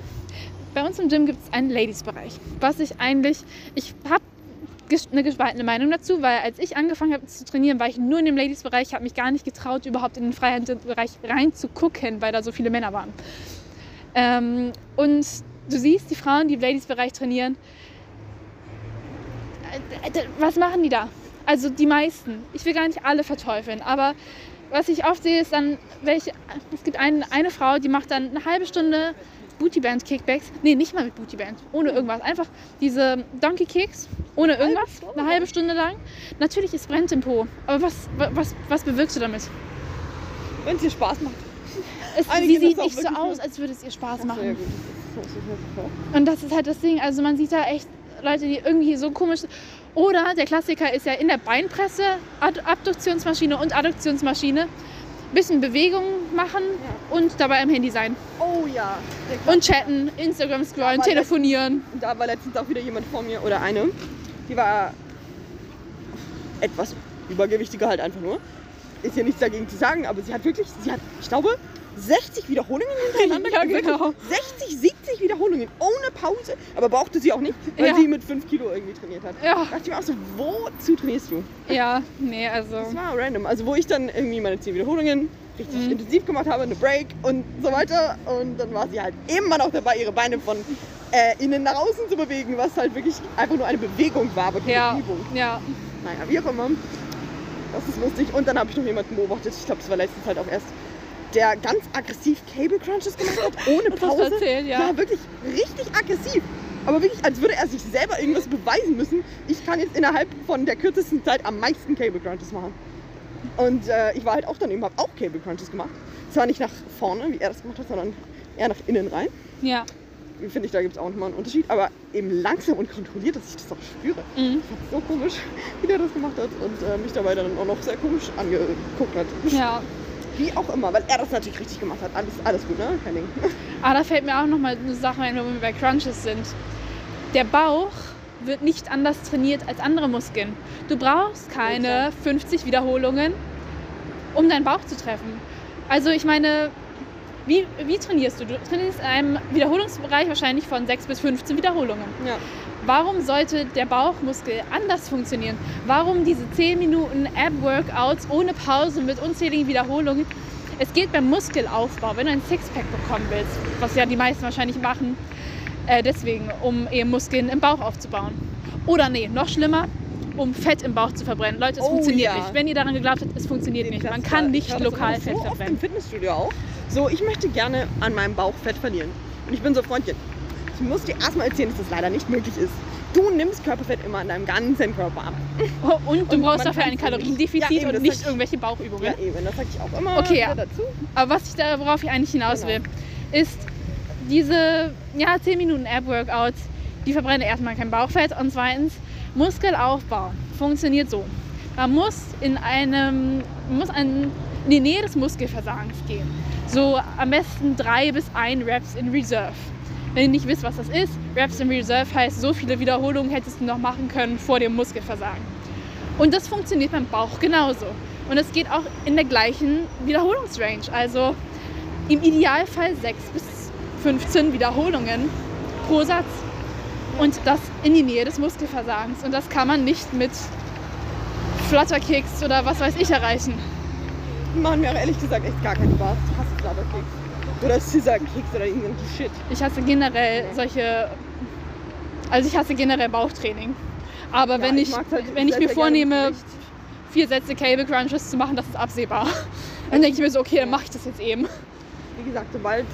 bei uns im Gym gibt es einen Ladies-Bereich. Was ich eigentlich, ich habe eine gespaltene Meinung dazu, weil als ich angefangen habe zu trainieren, war ich nur in dem Ladies-Bereich, habe mich gar nicht getraut, überhaupt in den Freihandbereich reinzugucken, weil da so viele Männer waren. Ähm, und du siehst die Frauen, die im Ladies-Bereich trainieren, was machen die da? Also die meisten. Ich will gar nicht alle verteufeln, aber was ich oft sehe, ist dann, welche, es gibt ein, eine Frau, die macht dann eine halbe Stunde Bootyband Kickbacks. Nee, nicht mal mit Bootyband, ohne irgendwas. Einfach diese Donkey Kicks, ohne irgendwas, eine halbe Stunde lang. Natürlich ist brennt im Po, aber was, was, was bewirkst du damit? Wenn es dir Spaß macht. Es, sie sieht nicht so aus, als würde es ihr Spaß machen. Und das ist halt das Ding. Also man sieht da echt Leute, die irgendwie so komisch. Oder der Klassiker ist ja in der Beinpresse, Ad Abduktionsmaschine und Adduktionsmaschine. Bisschen Bewegung machen und dabei am Handy sein. Oh ja. Und chatten, Instagram scrollen, telefonieren. Und da war letztens auch wieder jemand vor mir oder eine, die war etwas übergewichtiger halt einfach nur. Ist ja nichts dagegen zu sagen, aber sie hat wirklich, sie hat, ich glaube, 60 Wiederholungen hintereinander Ja, genau. 60, 70 Wiederholungen ohne Pause. Aber brauchte sie auch nicht, weil Ja. sie mit 5 Kilo irgendwie trainiert hat. Ja, Da dachte ich mir auch so, wozu trainierst du? ja, nee, also. Das war random. Also wo ich dann irgendwie meine 10 Wiederholungen richtig Mhm. intensiv gemacht habe, eine Break und so weiter. Und dann war sie halt immer noch dabei, ihre Beine von äh, innen nach außen zu bewegen, was halt wirklich einfach nur eine Bewegung war, aber keine Ja, Übung. ja. Naja, wie auch immer. Das ist lustig. Und dann habe ich noch jemanden beobachtet, ich glaube, das war letztens halt auch erst, der ganz aggressiv Cable Crunches gemacht hat, ohne Das Pause. erzählt, ja. Ja, wirklich richtig aggressiv. Aber wirklich, als würde er sich selber irgendwas beweisen müssen. Ich kann jetzt innerhalb von der kürzesten Zeit am meisten Cable Crunches machen. Und äh, ich war halt auch daneben, habe auch Cable Crunches gemacht. Zwar nicht nach vorne, wie er das gemacht hat, sondern eher nach innen rein. Ja. Finde ich, da gibt es auch nochmal einen Unterschied. Aber eben langsam und kontrolliert, dass ich das auch spüre. Mhm. Ich so komisch, wie der das gemacht hat und äh, mich dabei dann auch noch sehr komisch angeguckt hat. Ja. Wie auch immer, weil er das natürlich richtig gemacht hat. Alles, alles gut, ne? Kein Ding. Aber da fällt mir auch nochmal eine Sache ein, wenn wir bei Crunches sind. Der Bauch wird nicht anders trainiert als andere Muskeln. Du brauchst keine 50 Wiederholungen, um deinen Bauch zu treffen. Also ich meine, wie, wie trainierst du? Du trainierst in einem Wiederholungsbereich wahrscheinlich von 6 bis 15 Wiederholungen. Ja. Warum sollte der Bauchmuskel anders funktionieren? Warum diese 10 Minuten Ab-Workouts ohne Pause mit unzähligen Wiederholungen? Es geht beim Muskelaufbau, wenn du ein Sixpack bekommen willst, was ja die meisten wahrscheinlich machen, äh, deswegen, um eben Muskeln im Bauch aufzubauen. Oder nee, noch schlimmer, um Fett im Bauch zu verbrennen. Leute, es Oh, funktioniert ja. nicht. Wenn ihr daran geglaubt habt, es funktioniert nicht. Man kann nicht lokal Fett so oft verbrennen. im Fitnessstudio auch. So, ich möchte gerne an meinem Bauch Fett verlieren. Und ich bin so, Freundchen, ich muss dir erstmal erzählen, dass das leider nicht möglich ist. Du nimmst Körperfett immer an deinem ganzen Körper ab. Oh, und du Und brauchst dafür ein. Kaloriendefizit Ja, eben, und nicht irgendwelche Bauchübungen. Ja, eben, das sage ich auch immer Okay, ja. dazu. Aber was ich da, worauf ich eigentlich hinaus Genau. will, ist diese ja, 10 Minuten Ab-Workouts, die verbrennen erstmal kein Bauchfett und zweitens Muskelaufbau funktioniert so. Man muss in einem, muss in die Nähe des Muskelversagens gehen. So am besten drei bis ein Reps in Reserve. Wenn ihr nicht wisst, was das ist, Reps in Reserve heißt, so viele Wiederholungen hättest du noch machen können vor dem Muskelversagen. Und das funktioniert beim Bauch genauso. Und es geht auch in der gleichen Wiederholungsrange. Also im Idealfall 6 bis 15 Wiederholungen pro Satz. Und das in die Nähe des Muskelversagens. Und das kann man nicht mit Flutterkicks oder was weiß ich erreichen. Machen mir auch ehrlich gesagt echt gar keinen Spaß. Ich hasse Flatterkicks. Oder Scissor Kicks oder irgendein Shit. Ich hasse generell solche. Also ich hasse generell Bauchtraining. Aber Ja, wenn ich, mag's halt wenn ich mir vornehme, vier Sätze Cable Crunches zu machen, das ist absehbar. Dann denke ich mir so, okay, dann mache ich das jetzt eben. Wie gesagt, sobald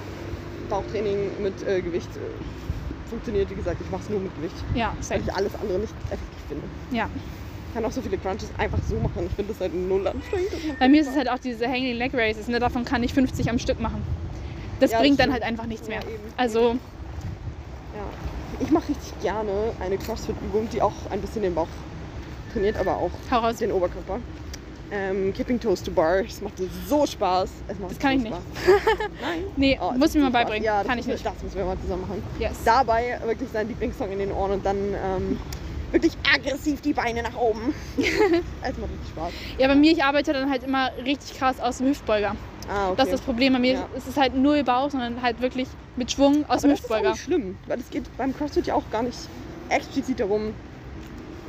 Bauchtraining mit äh, Gewicht äh, funktioniert, wie gesagt, ich mache es nur mit Gewicht. Ja, Weil safe. ich alles andere nicht effektiv finde. Ja. Ich kann auch so viele Crunches einfach so machen. Ich finde das halt null anstrengend. Bei mir ist es halt auch diese Hanging Leg Races, ne? davon kann ich 50 am Stück machen. Das Ja, bringt das dann halt einfach nichts mehr. Eben. Also, Ja. Ich mache richtig gerne eine CrossFit-Übung, die auch ein bisschen den Bauch trainiert, aber auch hau raus. den Oberkörper. Ähm, Kipping Toes to Bar. Das macht so Spaß. Es macht Das kann so ich nicht. Spaß. Nein. Nee, Oh, es muss mir mal Spaß. beibringen. Ja, kann ich nicht. Das müssen wir mal zusammen machen. Yes. Dabei wirklich seinen Lieblingssong in den Ohren und dann ähm, wirklich aggressiv die Beine nach oben. Es macht richtig Spaß. Ja, bei mir, ich arbeite dann halt immer richtig krass aus dem Hüftbeuger. Ah, okay. Das ist das Problem. Bei mir Ja. ist es halt null Bauch, sondern halt wirklich mit Schwung aus dem Aber das ist Hüftbeuger. nicht schlimm, weil es geht beim CrossFit ja auch gar nicht explizit darum,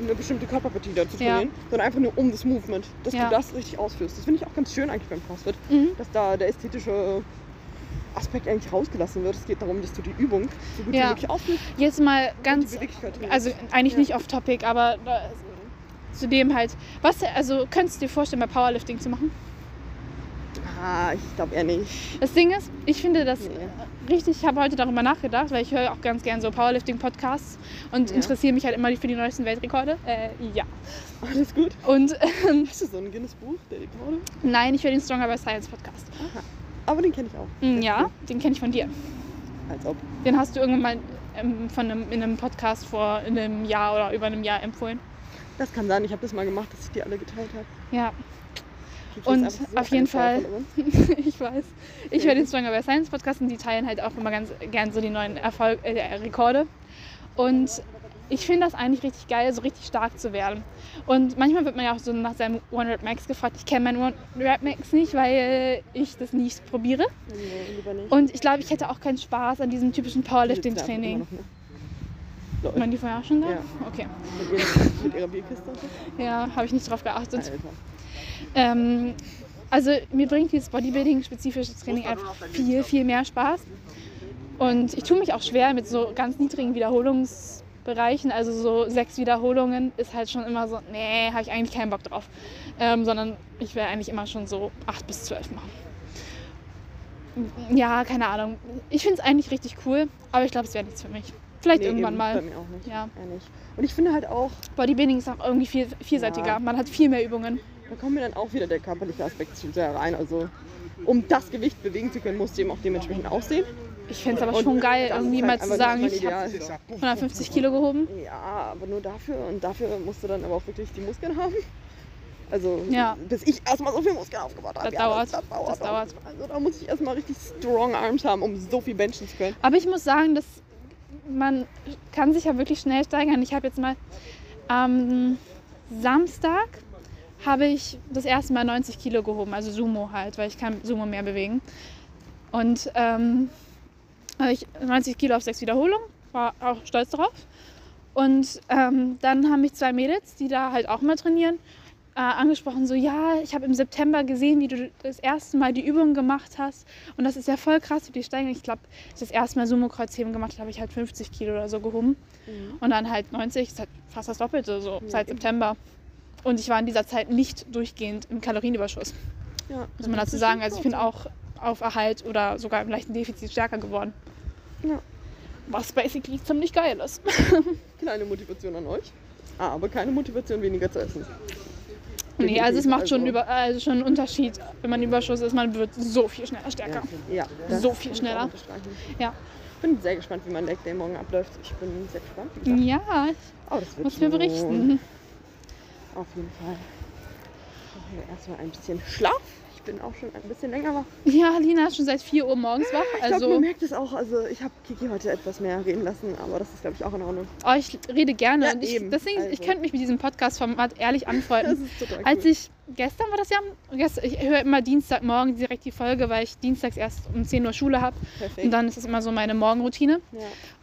eine bestimmte Körperpartie zu Ja. trainieren, sondern einfach nur um das Movement, dass Ja. du das richtig ausführst. Das finde ich auch ganz schön eigentlich beim CrossFit, Mhm. dass da der ästhetische Aspekt eigentlich rausgelassen wird. Es geht darum, dass du die Übung so gut Ja. wie möglich ausführst Jetzt mal ganz, also eigentlich Ja. nicht off topic, aber zudem halt. Was, also könntest du dir vorstellen, bei Powerlifting zu machen? Ah, ich glaube eher nicht. Das Ding ist, ich finde das Nee. richtig, ich habe heute darüber nachgedacht, weil ich höre auch ganz gern so Powerlifting-Podcasts und Ja. interessiere mich halt immer für die neuesten Weltrekorde. Äh, ja. Alles gut. Und ähm, Hast du so ein Guinness-Buch, der Rekorde? nein, ich höre den Stronger by Science Podcast. Aber den kenne ich auch. Ist Ja, den kenne ich von dir. Als ob. Den hast du irgendwann mal ähm, von einem, in einem Podcast vor in einem Jahr oder über einem Jahr empfohlen. Das kann sein, ich habe das mal gemacht, dass ich die alle geteilt habe. Ja, Und auf jeden Fall- ich weiß. Ich höre den Stronger by Science Podcast und die teilen halt auch immer ganz gern so die neuen Erfolg äh, Rekorde. Und ich finde das eigentlich richtig geil, so richtig stark zu werden. Und manchmal wird man ja auch so nach seinem One Rep Max gefragt. Ich kenne meinen One Rep Max nicht, weil ich das nicht probiere. Nee, lieber nicht. Und ich glaube, ich hätte auch keinen Spaß an diesem typischen Powerlifting-Training. ne? Waren die vorher auch schon da? Ja. Okay. Mit, ihrer Bierkiste. Ja, habe ich nicht drauf geachtet. Alter. Ähm, also mir bringt dieses Bodybuilding-spezifische Training einfach viel, viel mehr Spaß. Und ich tue mich auch schwer mit so ganz niedrigen Wiederholungsbereichen. Also so sechs Wiederholungen ist halt schon immer so, nee, habe ich eigentlich keinen Bock drauf. Ähm, sondern ich will eigentlich immer schon so acht bis zwölf machen. Ja, keine Ahnung. Ich finde es eigentlich richtig cool, aber ich glaube, es wäre nichts für mich. Vielleicht Nee, irgendwann eben, mal. Bei mir auch nicht. Ja. Eher nicht. Und ich finde halt auch, Bodybuilding ist auch irgendwie viel, vielseitiger. Ja. Man hat viel mehr Übungen. Da kommt mir dann auch wieder der körperliche Aspekt zu sehr rein. Also, um das Gewicht bewegen zu können, musst du eben auch dementsprechend aussehen. Ich fände es aber schon geil, das irgendwie halt mal zu sagen, ich habe Ideal. 150 Kilo gehoben. Ja, aber nur dafür. Und dafür musst du dann aber auch wirklich die Muskeln haben. Also, Ja. bis ich erstmal so viel Muskeln aufgebaut habe. Das dauert. Das, dauert. Das dauert. Also, da muss ich erstmal richtig strong Arms haben, um so viel benchen zu können. Aber ich muss sagen, dass man kann sich ja wirklich schnell steigern. Ich habe jetzt mal am Samstag habe ich das erste Mal 90 Kilo gehoben, also Sumo halt, weil ich kann Sumo mehr bewegen. Und ähm, habe ich 90 Kilo auf sechs Wiederholungen, war auch stolz darauf. Und ähm, dann haben mich zwei Mädels, die da halt auch mal trainieren, äh, angesprochen, so ja, ich habe im September gesehen, wie du das erste Mal die Übung gemacht hast. Und das ist ja voll krass, wie die steigen. Ich glaube, das erste Mal Sumo-Kreuzheben gemacht habe, habe ich halt 50 Kilo oder so gehoben. Mhm. Und dann halt 90, ist halt fast das Doppelte, so Ja, seit. September. Und ich war in dieser Zeit nicht durchgehend im Kalorienüberschuss, Ja, muss man dazu sagen. Also ich bin auch auf Erhalt oder sogar im leichten Defizit stärker geworden. Ja. Was basically ziemlich geil ist. Kleine Motivation an euch. Aber keine Motivation, weniger zu essen. Nee, also es macht schon, Also- über, also schon einen Unterschied, wenn man im Überschuss ist. Man wird so viel schneller stärker. Ja, das So viel schneller. Ja. Ich bin sehr gespannt, wie mein Leg Day morgen abläuft. Ich bin sehr gespannt. Ja, Oh, das wird muss mir berichten. Auf jeden Fall. Machen wir erstmal ein bisschen Schlaf. Ich bin auch schon ein bisschen länger wach. Ja, Lina ist schon seit 4 Uhr morgens wach. Ich Also, man merkt es auch. Also ich habe Kiki heute etwas mehr reden lassen, aber das ist, glaube ich, auch in Ordnung. oh, ich rede gerne. Ja, und ich, eben. deswegen, ich Also. könnte mich mit diesem Podcast-Format ehrlich Das anfreunden. ist total cool. Als ich, gestern war das ja, gestern, ich höre immer Dienstagmorgen direkt die Folge, weil ich dienstags erst um 10 Uhr Schule habe. Und dann ist es immer so meine Morgenroutine. ja.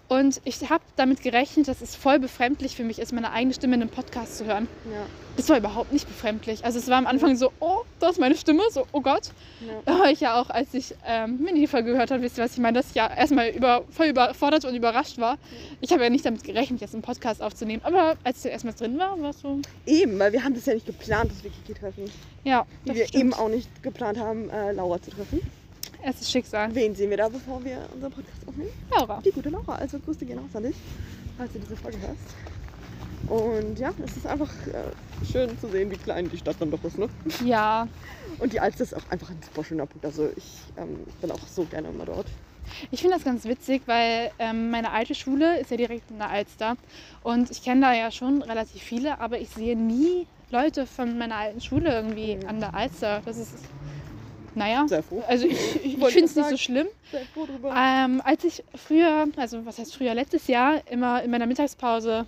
Und ich habe damit gerechnet, dass es voll befremdlich für mich ist, meine eigene Stimme in einem Podcast zu hören. Ja. Das war überhaupt nicht befremdlich. Also es war am Anfang so, oh, das ist meine Stimme, so, oh Gott. Ja. Da war ich ja auch, als ich ähm, Mini die Folge gehört habe, wisst ihr, was ich meine, dass ich ja erstmal über, voll überfordert und überrascht war. Ich habe ja nicht damit gerechnet, jetzt einen Podcast aufzunehmen. Aber als ich erstmal drin war, war es so, Eben, weil wir haben das ja nicht geplant, dass wir Kiki treffen. ja, das wir stimmt. eben auch nicht geplant haben, äh, Laura zu treffen. Es ist Schicksal. Wen sehen wir da, bevor wir unseren Podcast aufnehmen? Laura. Die gute Laura. Also Grüße gehen raus an dich, falls du diese Folge hörst. Und ja, es ist einfach äh, schön zu sehen, wie klein die Stadt dann doch ist. Ne? Ja, Und die Alster ist auch einfach ein super schöner Punkt. Also ich ähm, bin auch so gerne immer dort. ich finde das ganz witzig, weil ähm, meine alte Schule ist ja direkt in der Alster. Und ich kenne da ja schon relativ viele, aber ich sehe nie Leute von meiner alten Schule irgendwie Mhm. an der Alster. Das ist, naja, Sehr froh. also ich, ich, ich finde es ich nicht so schlimm. Sehr froh drüber. Ähm, als ich früher, also was heißt früher, letztes Jahr immer in meiner Mittagspause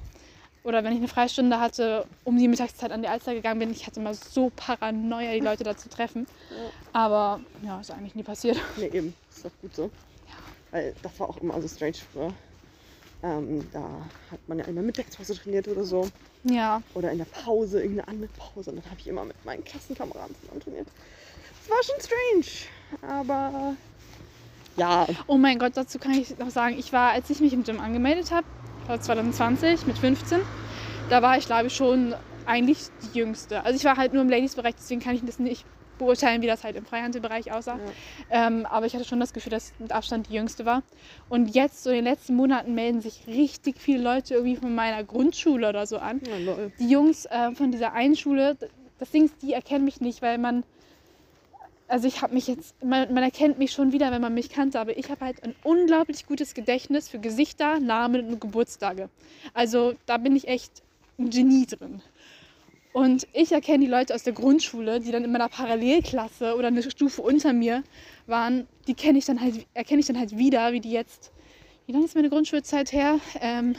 oder wenn ich eine Freistunde hatte, um die Mittagszeit an die Alster gegangen bin, ich hatte immer so Paranoia, die Leute da zu treffen. Ja. Aber ja, ist eigentlich nie passiert. Nee, eben. Ist doch gut so. Weil das war auch immer so strange früher. Ähm, da hat man ja in der Mittagspause trainiert oder so. Ja, Oder in der Pause, irgendeine andere Pause. Und dann habe ich immer mit meinen Klassenkameraden zusammen trainiert. Das war schon strange. Aber ja, oh mein Gott, dazu kann ich noch sagen, ich war, als ich mich im Gym angemeldet habe, 2020 mit 15, da war ich glaube ich schon eigentlich die Jüngste. Also ich war halt nur im Ladies-Bereich, deswegen kann ich das nicht beurteilen, wie das halt im Freihandelbereich aussah. Ja. Ähm, aber ich hatte schon das Gefühl, dass ich mit Abstand die Jüngste war. Und jetzt, so in den letzten Monaten, melden sich richtig viele Leute irgendwie von meiner Grundschule oder so an. ja. Die Jungs äh, von dieser einen Schule, das Ding ist, die erkennen mich nicht, weil man. Also ich habe mich jetzt, man, man erkennt mich schon wieder, wenn man mich kannte, aber ich habe halt ein unglaublich gutes Gedächtnis für Gesichter, Namen und Geburtstage. Also da bin ich echt ein Genie drin. Und ich erkenne die Leute aus der Grundschule, die dann in meiner Parallelklasse oder eine Stufe unter mir waren, die kenne ich dann halt, erkenne ich dann halt wieder, wie die jetzt. Wie lange ist meine Grundschulzeit her? Ähm,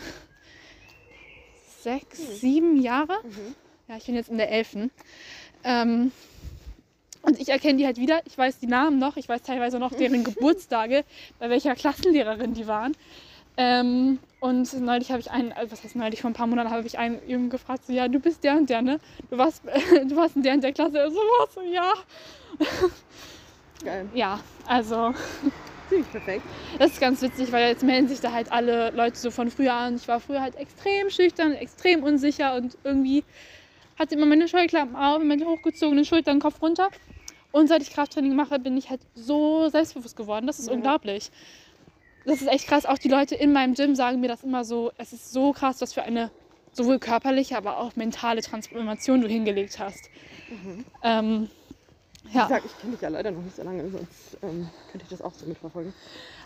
sechs, sieben Jahre. Mhm. Ja, ich bin jetzt in der elften. Ähm, und ich erkenne die halt wieder. Ich weiß die Namen noch. Ich weiß teilweise noch deren Geburtstage, bei welcher Klassenlehrerin die waren. Ähm, und neulich habe ich einen, also was heißt neulich, vor ein paar Monaten habe ich einen Jungen gefragt, so, ja, du bist der und der, ne? Du warst, du warst in der und der Klasse. So, was? So, ja. Geil. Ja, also Ziemlich perfekt. das ist ganz witzig, weil jetzt melden sich da halt alle Leute so von früher an. Ich war früher halt extrem schüchtern, extrem unsicher und irgendwie hatte immer meine Scheuklappen auf, meine hochgezogenen Schultern, Kopf runter. Und seit ich Krafttraining mache, bin ich halt so selbstbewusst geworden. Das ist Ja. unglaublich. Das ist echt krass. Auch die Leute in meinem Gym sagen mir das immer so. Es ist so krass, was für eine sowohl körperliche, aber auch mentale Transformation du hingelegt hast. Mhm. Ähm, Wie ja. gesagt, ich kenne dich ja leider noch nicht so lange, sonst ähm, könnte ich das auch so mitverfolgen.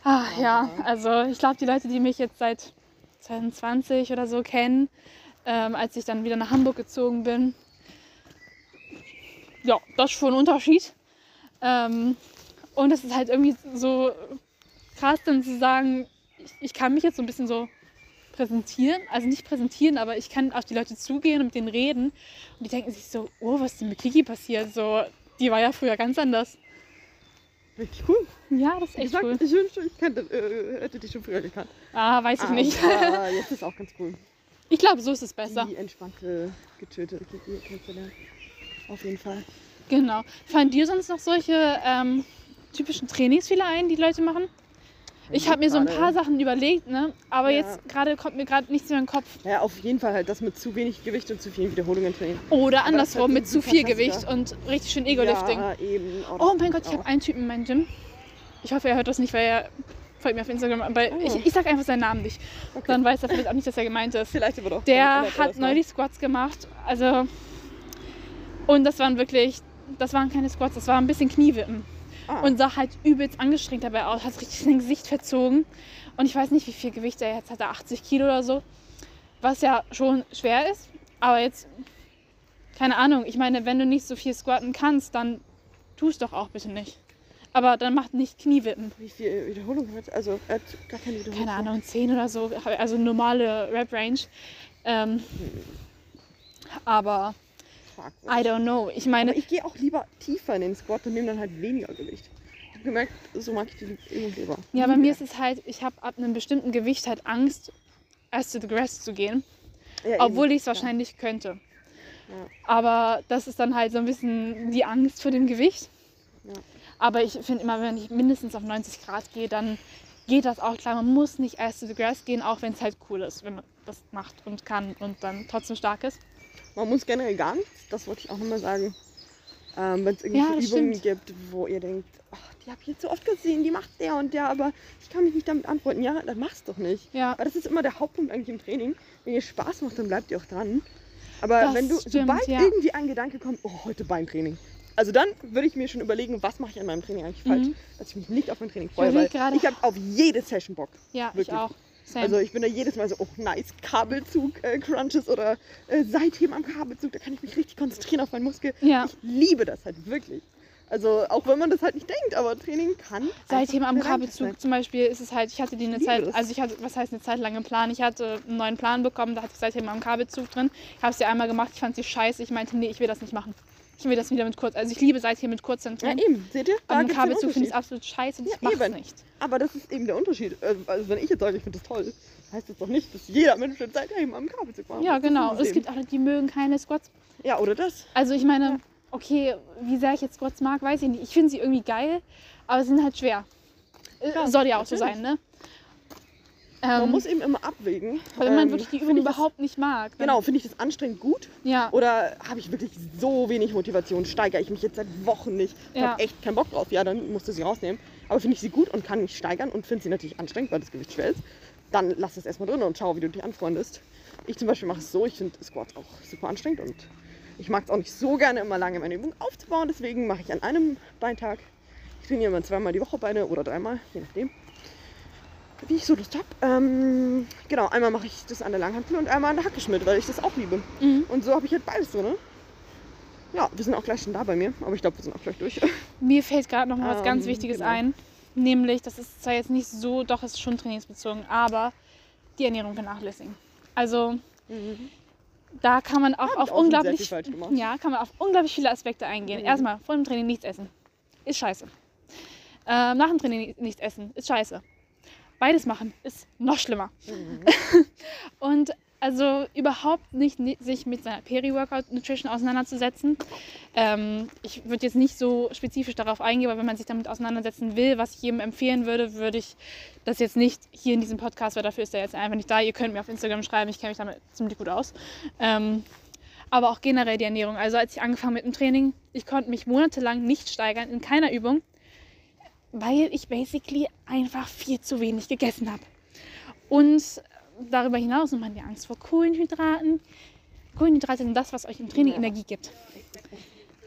Ah, ja, also ich glaube, die Leute, die mich jetzt seit 2020 oder so kennen, ähm, als ich dann wieder nach Hamburg gezogen bin, ja, das ist schon ein Unterschied. Ähm, und es ist halt irgendwie so krass dann zu sagen, ich, ich kann mich jetzt so ein bisschen so präsentieren, also nicht präsentieren, aber ich kann auf die Leute zugehen und mit denen reden und die denken sich so, oh, was ist denn mit Kiki passiert? So, die war ja früher ganz anders. Richtig cool. Ja, das ist echt gesagt, cool. ich wünschte, ich kannte, äh, hätte dich schon früher gekannt. Ah, weiß ich nicht. Aber jetzt ist auch ganz cool. Ich glaube, so ist es besser. Die entspannte, getötete Kiki kennenzulernen. Auf jeden Fall. Genau. Fallen dir sonst noch solche ähm, typischen Trainingsfehler ein, die Leute machen? Ich habe mir so ein paar Sachen überlegt, ne? aber Ja. jetzt gerade kommt mir gerade nichts mehr in den Kopf. Ja, auf jeden Fall halt das mit zu wenig Gewicht und zu vielen Wiederholungen trainieren. Oder andersrum, hat mit zu viel. Gewicht und richtig schön Ego-Lifting. Ja, eben. Oh mein Gott, ich habe einen Typen in meinem Gym. Ich hoffe, er hört das nicht, weil er folgt mir auf Instagram. Aber Oh. ich, ich sag einfach seinen Namen nicht. Okay. Dann weiß er vielleicht auch nicht, dass er gemeint ist. Vielleicht aber doch. Der er hat neulich Squats gemacht. Also. Und das waren wirklich. Das waren keine Squats, das war ein bisschen Kniewippen. Ah. Und sah halt übelst angestrengt dabei aus. Hat richtig sein Gesicht verzogen. Und ich weiß nicht, wie viel Gewicht er jetzt hat. Er 80 Kilo oder so. Was ja schon schwer ist. Aber jetzt. Keine Ahnung. Ich meine, wenn du nicht so viel squatten kannst, dann tu es doch auch bitte nicht. Aber dann macht nicht Kniewippen. Wie viel Wiederholung hat Also, er hat gar keine Wiederholung. Keine Ahnung, 10 oder so. Also normale Rap-Range. Ähm, aber Fuck. I don't know. Ich meine, Aber ich gehe auch lieber tiefer in den Squat und nehme dann halt weniger Gewicht. Ich habe gemerkt, so mag ich die Übung lieber. ja, bei mir ist es halt, ich habe ab einem bestimmten Gewicht halt Angst, erst to the grass zu gehen. Ja. Obwohl ich es wahrscheinlich könnte. Ja. Aber das ist dann halt so ein bisschen die Angst vor dem Gewicht. Ja. Aber ich finde immer, wenn ich mindestens auf 90 Grad gehe, dann geht das auch klar. Man muss nicht erst to the grass gehen, auch wenn es halt cool ist, wenn man das macht und kann und dann trotzdem stark ist. Man muss generell gar nichts, das wollte ich auch nochmal sagen. Ähm, Wenn es irgendwelche Ja, Übungen stimmt. gibt, wo ihr denkt, ach, die habe ich jetzt so oft gesehen, die macht der und der, aber ich kann mich nicht damit antworten. Ja, dann mach's doch nicht. Ja. Weil das ist immer der Hauptpunkt eigentlich im Training. Wenn ihr Spaß macht, dann bleibt ihr auch dran. Aber Das wenn du, stimmt, sobald ja. irgendwie ein Gedanke kommt, oh, heute Beintraining. Also dann würde ich mir schon überlegen, was mache ich an meinem Training eigentlich falsch, Mhm. dass ich mich nicht auf mein Training freue, weil gerade- ich habe auf jede Session Bock. Ja, ich Wirklich. auch. Same. Also ich bin da jedes Mal so, oh nice, Kabelzug, äh, Crunches oder äh, Seitheben am Kabelzug, da kann ich mich richtig konzentrieren auf meinen Muskel. Ja. Ich liebe das halt wirklich. Also auch wenn man das halt nicht denkt, aber Training kann. Seitdem am Kabelzug zum Beispiel ist es halt, ich hatte die eine Zeit, das. also ich hatte, was heißt eine Zeit lang einen Plan? Ich hatte einen neuen Plan bekommen, da hatte ich seitdem am Kabelzug drin. Ich habe es ja einmal gemacht, ich fand sie scheiße. Ich meinte, nee, ich will das nicht machen. Ich will das wieder mit kurz, also ich liebe seitdem mit kurzen sein. drin. Ja eben, seht ihr? Da Aber den Kabelzug finde ich absolut scheiße und ich Ja, mache es eben. nicht. Aber das ist eben der Unterschied. Also also wenn ich jetzt sage, ich finde das toll, heißt das doch nicht, dass jeder Mensch mit Seitheben am Kabelzug macht. Ja, genau. Es eben. gibt auch, die mögen keine Squats. Ja, oder das. Also ich meine, okay, wie sehr ich jetzt Squats mag, weiß ich nicht. Ich finde sie irgendwie geil, aber sie sind halt schwer. Äh, Klar, Soll ja auch so natürlich. sein, ne? Man Ähm, muss eben immer abwägen. wenn man Ähm, wirklich die Übung überhaupt nicht mag. Dann, Genau, finde ich das anstrengend gut? Ja. Oder habe ich wirklich so wenig Motivation? Steigere ich mich jetzt seit Wochen nicht? Ich Ja. habe echt keinen Bock drauf. Ja, dann musst du sie rausnehmen. Aber finde ich sie gut und kann mich steigern und finde sie natürlich anstrengend, weil das Gewicht schwer ist. Dann lass es erstmal drin und schau, wie du dich anfreundest. Ich zum Beispiel mache es so, ich finde Squats auch super anstrengend und ich mag es auch nicht so gerne, immer lange meine Übung aufzubauen. Deswegen mache ich an einem Beintag, ich trainiere immer zweimal die Woche Beine oder dreimal, je nachdem, wie ich so Lust habe. Ähm, genau, einmal mache ich das an der Langhantel und einmal an der Hackeschmidt, weil ich das auch liebe. Mhm. Und so habe ich halt beides drin. Ja, wir sind auch gleich schon da bei mir, aber ich glaube, wir sind auch gleich durch. Mir fällt gerade noch mal was ganz Ähm, Wichtiges genau. ein. Nämlich, das ist zwar jetzt nicht so, doch es ist schon trainingsbezogen, aber die Ernährung vernachlässigen. Also da kann man auch auf auch unglaublich, ja, kann man auf unglaublich viele Aspekte eingehen. Mhm. Erstmal vor dem Training nichts essen, ist scheiße. Ähm, nach dem Training nichts essen, ist scheiße. Beides machen ist noch schlimmer. Mhm. Und also überhaupt nicht ni- sich mit seiner Peri-Workout-Nutrition auseinanderzusetzen. Ähm, ich würde jetzt nicht so spezifisch darauf eingehen, aber wenn man sich damit auseinandersetzen will, was ich jedem empfehlen würde, würde ich das jetzt nicht hier in diesem Podcast, weil dafür ist er jetzt einfach nicht da. Ihr könnt mir auf Instagram schreiben, ich kenne mich damit ziemlich gut aus. Ähm, aber auch generell die Ernährung. Also als ich angefangen mit dem Training, ich konnte mich monatelang nicht steigern in keiner Übung, weil ich basically einfach viel zu wenig gegessen habe. Und darüber hinaus nochmal die Angst vor Kohlenhydraten. Kohlenhydrate sind das, was euch im Training Energie gibt.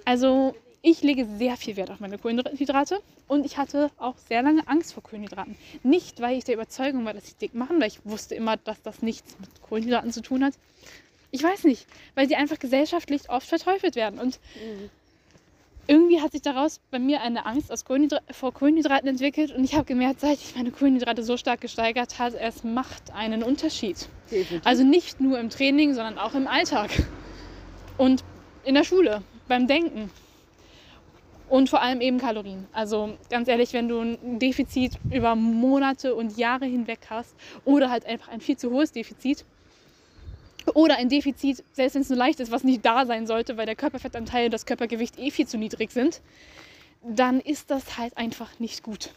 Also ich lege sehr viel Wert auf meine Kohlenhydrate und ich hatte auch sehr lange Angst vor Kohlenhydraten. Nicht, weil ich der Überzeugung war, dass sie dick machen, weil ich wusste immer, dass das nichts mit Kohlenhydraten zu tun hat. Ich weiß nicht, weil sie einfach gesellschaftlich oft verteufelt werden. Und irgendwie hat sich daraus bei mir eine Angst Kohlenhydra vor Kohlenhydraten entwickelt und ich habe gemerkt, seit ich meine Kohlenhydrate so stark gesteigert hat, es macht einen Unterschied. Definitiv. Also nicht nur im Training, sondern auch im Alltag und in der Schule, beim Denken. Und vor allem eben Kalorien. Also ganz ehrlich, wenn du ein Defizit über Monate und Jahre hinweg hast oder halt einfach ein viel zu hohes Defizit, oder ein Defizit, selbst wenn es nur leicht ist, was nicht da sein sollte, weil der Körperfettanteil und das Körpergewicht eh viel zu niedrig sind, dann ist das halt einfach nicht gut.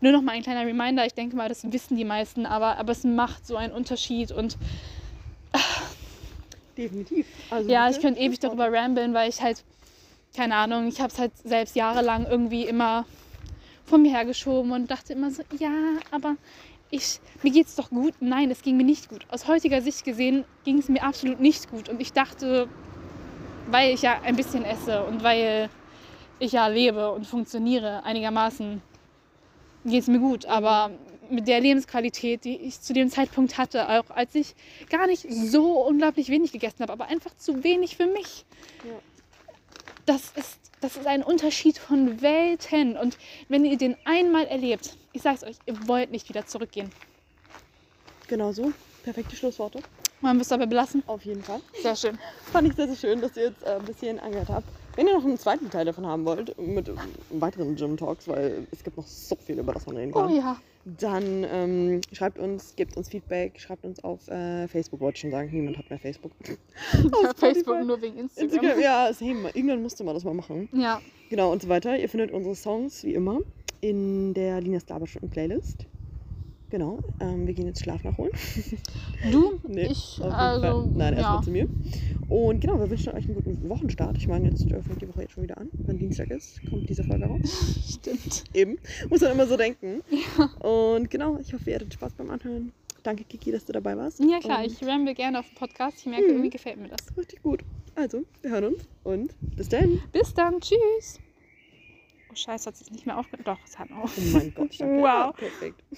Nur noch mal ein kleiner Reminder, ich denke mal, das wissen die meisten, aber, aber es macht so einen Unterschied und Definitiv. Also ja, ich könnte ewig darüber ramblen, weil ich halt, keine Ahnung, ich habe es halt selbst jahrelang irgendwie immer vor mir hergeschoben und dachte immer so, ja, aber ich, mir geht's doch gut. Nein, es ging mir nicht gut. Aus heutiger Sicht gesehen ging es mir absolut nicht gut. Und ich dachte, weil ich ja ein bisschen esse und weil ich ja lebe und funktioniere einigermaßen, geht es mir gut. Aber mit der Lebensqualität, die ich zu dem Zeitpunkt hatte, auch als ich gar nicht so unglaublich wenig gegessen habe, aber einfach zu wenig für mich. Ja. Das ist, das ist ein Unterschied von Welten. Und wenn ihr den einmal erlebt, ich sag's euch, ihr wollt nicht wieder zurückgehen. Genau so. Perfekte Schlussworte. Wir es dabei belassen? Auf jeden Fall. Sehr schön. Fand ich sehr, sehr schön, dass ihr jetzt äh, ein bisschen angehört habt. Wenn ihr noch einen zweiten Teil davon haben wollt, mit ähm, weiteren Gym Talks, weil es gibt noch so viel, über das man reden Oh kann, ja. Dann ähm, schreibt uns, gebt uns Feedback, schreibt uns auf äh, Facebook, wollte ich schon sagen. Niemand hat mehr Facebook. Hab Facebook nur wegen Instagram. Instagram, ja, same. Irgendwann musste man das mal machen. Ja. Genau, und so weiter. Ihr findet unsere Songs, wie immer, in der Linas Laberstunden Playlist. Genau, ähm, wir gehen jetzt Schlaf nachholen. Du, Nee, ich, auf also. Nein, erstmal ja. zu mir. Und genau, wir wünschen euch einen guten Wochenstart. Ich meine, jetzt fängt die Woche jetzt schon wieder an. Wenn Dienstag ist, kommt diese Folge raus. Stimmt. Eben. Muss man immer so denken. Und genau, ich hoffe, ihr hattet Spaß beim Anhören. Danke, Kiki, dass du dabei warst. Ja klar, Und ich ramble gerne auf dem Podcast. Ich merke, Mhm. irgendwie gefällt mir das. Richtig gut. Also, wir hören uns und bis dann. Bis dann, tschüss. Oh scheiße, hat es nicht mehr aufgehört. Doch, es hat noch. Oh mein Gott. ich dachte, Wow. ja, Perfekt.